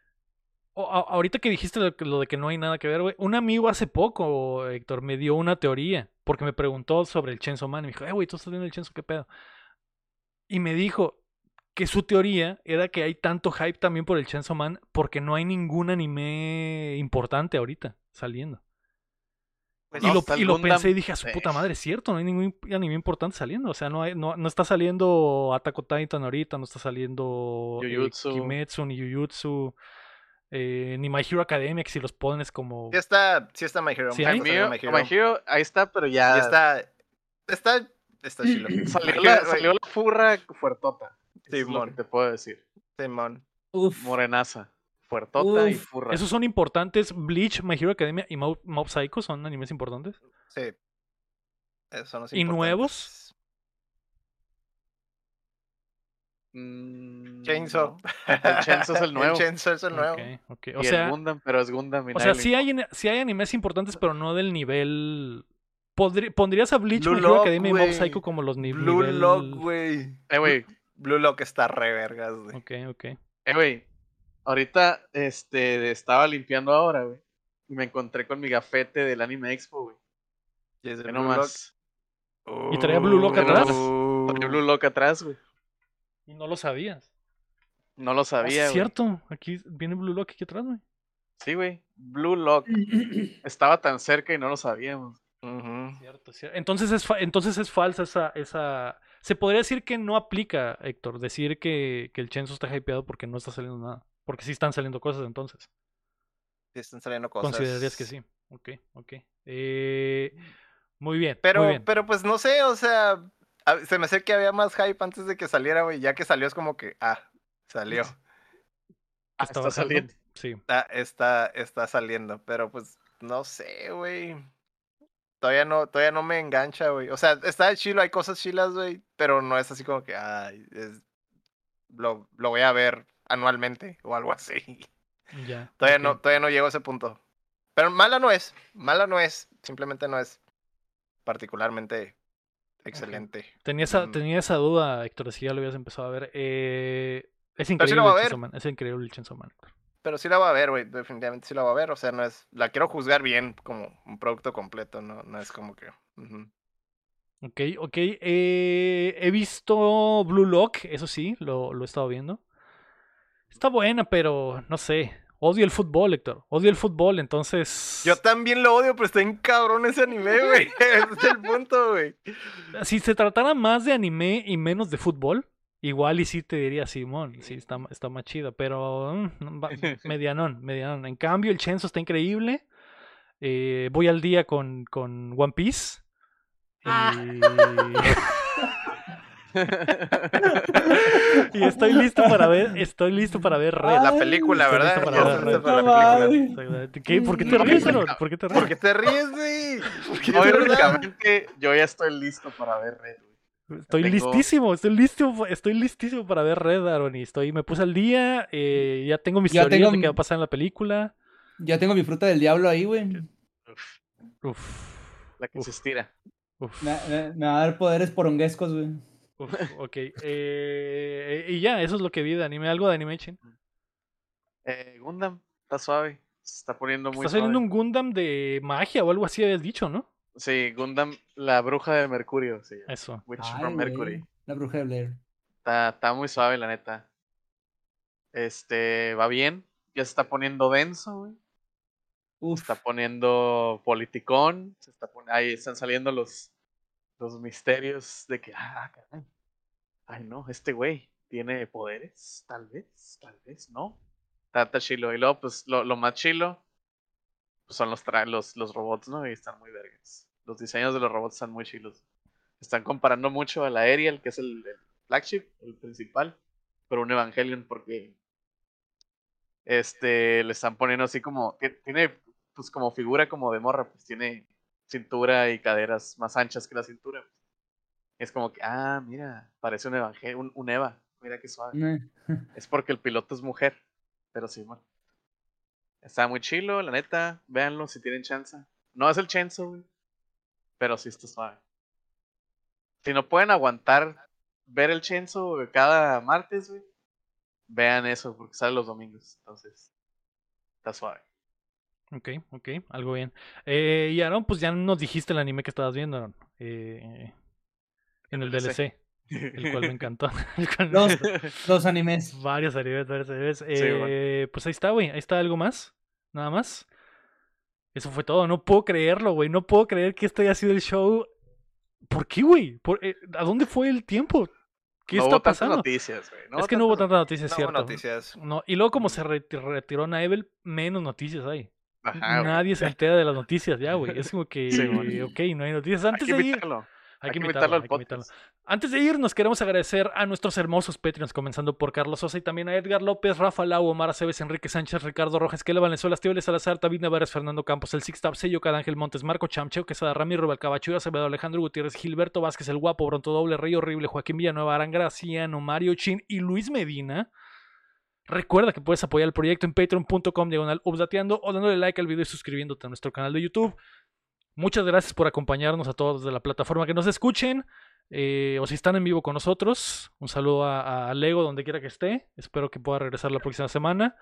Ahorita que dijiste lo, lo de que no hay nada que ver, güey. Un amigo hace poco, Héctor, me dio una teoría. Porque me preguntó sobre el Chainsaw Man. Y me dijo, eh, güey, ¿tú estás viendo el Chainsaw? ¿Qué pedo? Y me dijo que su teoría era que hay tanto hype también por el Chainsaw Man porque no hay ningún anime importante ahorita saliendo. Pues y no, lo, y pensé y dije, a su Sí. puta madre, es cierto, no hay ningún anime importante saliendo. O sea, no, hay, no, no está saliendo Attack on Titan ahorita, no está saliendo eh. Kimetsu, ni Jujutsu, eh, ni My Hero Academia, que si los pones como... Sí está, sí está My Hero. ¿Sí My Hero, My Hero. My Hero, ahí está, pero ya, está, está, está chilo. salió, la, salió la furra fuertota. Que te puedo decir. Simón. Uf. Morenaza. Fuertota y furra. ¿Esos son importantes? ¿Bleach, My Hero Academia y Mob, Mob Psycho son animes importantes? Sí. Esos son los ¿Y nuevos? Mm, Chainsaw. no. El Chainsaw es el nuevo. Chainsaw es el nuevo. Ok, ok. Y O sea, el Gundam, pero es Gundam. y o sea sí, hay, sí hay animes importantes, pero no del nivel... ¿Pondrías a Bleach, Blue My Hero Lock, Academia y Mob. Psycho como los ni- Blue nivel... Lock, güey. Eh, güey. Blue Lock está re vergas, güey. Ok, ok. Eh, güey. Ahorita, este, estaba limpiando ahora, güey. Y me encontré con mi gafete del Anime Expo, güey. Y es nomás. ¿Y traía Blue Lock Uh, atrás? Traía Blue Lock atrás, güey. Y no lo sabías. No lo Ah, sabía, güey. es cierto. Aquí viene Blue Lock aquí atrás, güey. Sí, güey. Blue Lock. Estaba tan cerca y no lo sabíamos. Ujú. Cierto, cierto. Entonces es, fa- entonces es falsa esa, esa... Se podría decir que no aplica, Héctor, decir que, que el Chenzo está hypeado porque no está saliendo nada. Porque sí están saliendo cosas entonces. Sí están saliendo cosas. Considerarías que sí. Ok, ok. Eh, muy bien. Pero, muy bien. pero pues no sé, o sea, a- se me hace que había más hype antes de que saliera, güey. Ya que salió es como que, ah, salió. Ah, Estaba está saliendo. Sí. Está, está, está saliendo. Pero pues, no sé, güey. Todavía no, todavía no me engancha, güey. O sea, está chilo, hay cosas chilas, güey. Pero no es así como que, ay, es- lo, lo voy a ver anualmente o algo así. Ya. Todavía no, todavía no llego a ese punto. Pero mala no es, mala no es, simplemente no es particularmente excelente. Tenía esa, Mm. tenía esa duda, Héctor, si ya lo habías empezado a ver. Eh, es increíble a ver. Chainsaw Man. Es increíble el Chainsaw Man. Héctor. Pero sí la va a ver, güey, definitivamente sí la va a ver, o sea, no es, la quiero juzgar bien como un producto completo, no, no es como que... ujú. Ok, ok. eh, he visto Blue Lock, eso sí, lo, lo he estado viendo. Está buena, pero no sé. Odio el fútbol, Héctor. Odio el fútbol, entonces. Yo también lo odio, pero está en cabrón ese anime, güey. Ese es el punto, güey. Si se tratara más de anime y menos de fútbol, igual y sí te diría Simón, sí, está, está más chido, pero mm, no, va- medianón, medianón. En cambio, el Chenzo está increíble. Eh, voy al día con, con One Piece. Y... y estoy listo para ver, estoy listo para ver Red. La película, estoy ¿verdad? para ver Red. la película. ¿Qué? ¿Por qué te No, ríes, Aaron? ¿Por qué te ¿Por ríes? qué te ríes, güey? Porque No, yo ya estoy listo para ver Red. Estoy Tengo- listísimo, estoy listo, estoy listísimo para ver Red, Aaron. Y estoy, me puse al día, eh, ya tengo mis Ya teorías tengo de qué va a pasar en la película. Ya tengo mi fruta del diablo ahí, güey. Uf, Uf, la que Uf. se estira. uf, Me, me- me va a dar poderes poronguescos, güey. uf, ok. eh, y ya, eso es lo que vi de anime, algo de Animation. Eh, Gundam, está suave. Se está poniendo muy Está saliendo suave. un Gundam de magia o algo así, habías dicho, ¿no? Sí, Gundam, la bruja de Mercurio, sí. Eso. Witch Ay, from Mercury. La bruja de Blair. Está, está muy suave, la neta. Este, va bien. Ya se está poniendo denso, güey. Uf. Se está poniendo politicón. Se está pon- Ahí están saliendo los, los misterios de que, ah, caray. Ay, no, este güey tiene poderes. Tal vez, tal vez, no. Está, está chilo. Y luego, pues, lo, lo más chilo pues, son los, tra- los, los robots, ¿no? Y están muy vergas. Los diseños de los robots están muy chilos. Están comparando mucho a la Ariel, que es el, el flagship, el principal, pero un Evangelion porque este le están poniendo así como ti- tiene pues como figura como de morra, pues tiene cintura y caderas más anchas que la cintura. Es como que, ah, mira, parece un Evangel un, un Eva, mira qué suave. Eh, Es porque el piloto es mujer, pero sí, bueno. Está muy chilo, la neta, véanlo si tienen chance. No es el Chenzo, güey, pero sí está suave. Si no pueden aguantar ver el Chenzo cada martes, güey, vean eso, porque sale los domingos, entonces está suave. Ok, ok, algo bien. Eh, y Aaron, pues ya nos dijiste el anime que estabas viendo, Aaron. Eh, en el DLC. El cual me encantó. me encantó. los animes. Varios animes, varios animes. Sí, bueno. Eh, Pues ahí está, güey. Ahí está algo más. Nada más. Eso fue todo. No puedo creerlo, güey. No puedo creer que este haya sido el show. ¿Por qué, güey? ¿Por- eh, ¿A dónde fue el tiempo? ¿Qué no está hubo tantas pasando? noticias, güey. es que no hubo tantas noticias, No, cierto. noticias. No, y luego como se reti- retiró Naevel, menos noticias hay. Ajá. Nadie se entera de las noticias ya, güey. Es como que, Sí, güey. ok, no hay noticias. Hay Antes que de ir, hay que invitarlo, al hay que. Antes de ir, nos queremos agradecer a nuestros hermosos Patreons, comenzando por Carlos Sosa y también a Edgar López, Rafa Lau, Omar Aceves, Enrique Sánchez, Ricardo Rojas, Kela Valenzuela, Estíbales Salazar, David Navarez, Fernando Campos, El Sixtap, Sello, Ángel Montes, Marco Chamcheo, Quesada, Ramiro, Balcabachuga, Acevedo, Alejandro Gutiérrez, Gilberto Vázquez, El Guapo, Bronto Doble, Rey Horrible, Joaquín Villanueva, Arán Graciano, Mario Chin y Luis Medina. Recuerda que puedes apoyar el proyecto en patreon.com diagonal o dándole like al video y suscribiéndote a nuestro canal de YouTube. Muchas gracias por acompañarnos a todos de la plataforma que nos escuchen. eh, o si están en vivo con nosotros, un saludo a, a Lego donde quiera que esté. Espero que pueda regresar la próxima semana.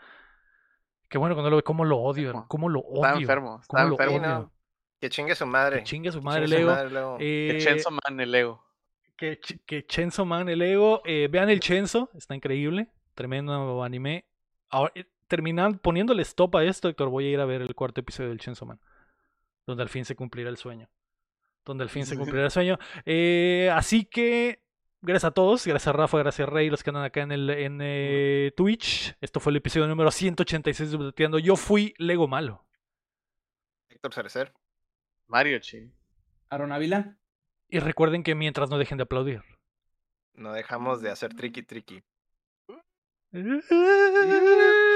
Qué bueno cuando lo ve, cómo lo odio, cómo lo odio. Está enfermo, está enfermo. Sí, odio. no. Que chingue su madre. Que chingue su madre chingue su Lego. madre, Lego. Eh, Que Chenzo Man el ego. que, Ch- que Chenzo Man, el ego. eh, vean el Chenzo, está increíble. Tremendo anime. Ahora, eh, terminando, poniéndole stop a esto, Héctor, voy a ir a ver el cuarto episodio del Chenzo Man. Donde al fin se cumplirá el sueño. Donde al fin se cumplirá el sueño. Eh, así que, gracias a todos. Gracias a Rafa, gracias a Rey, los que andan acá en, el, en eh, Twitch. Esto fue el episodio número 186 de Updateando. Yo fui Lego Malo. Héctor Cerecer. Mario Chin. Aaron Ávila. Y recuerden que mientras no dejen de aplaudir. No dejamos de hacer tricky tricky.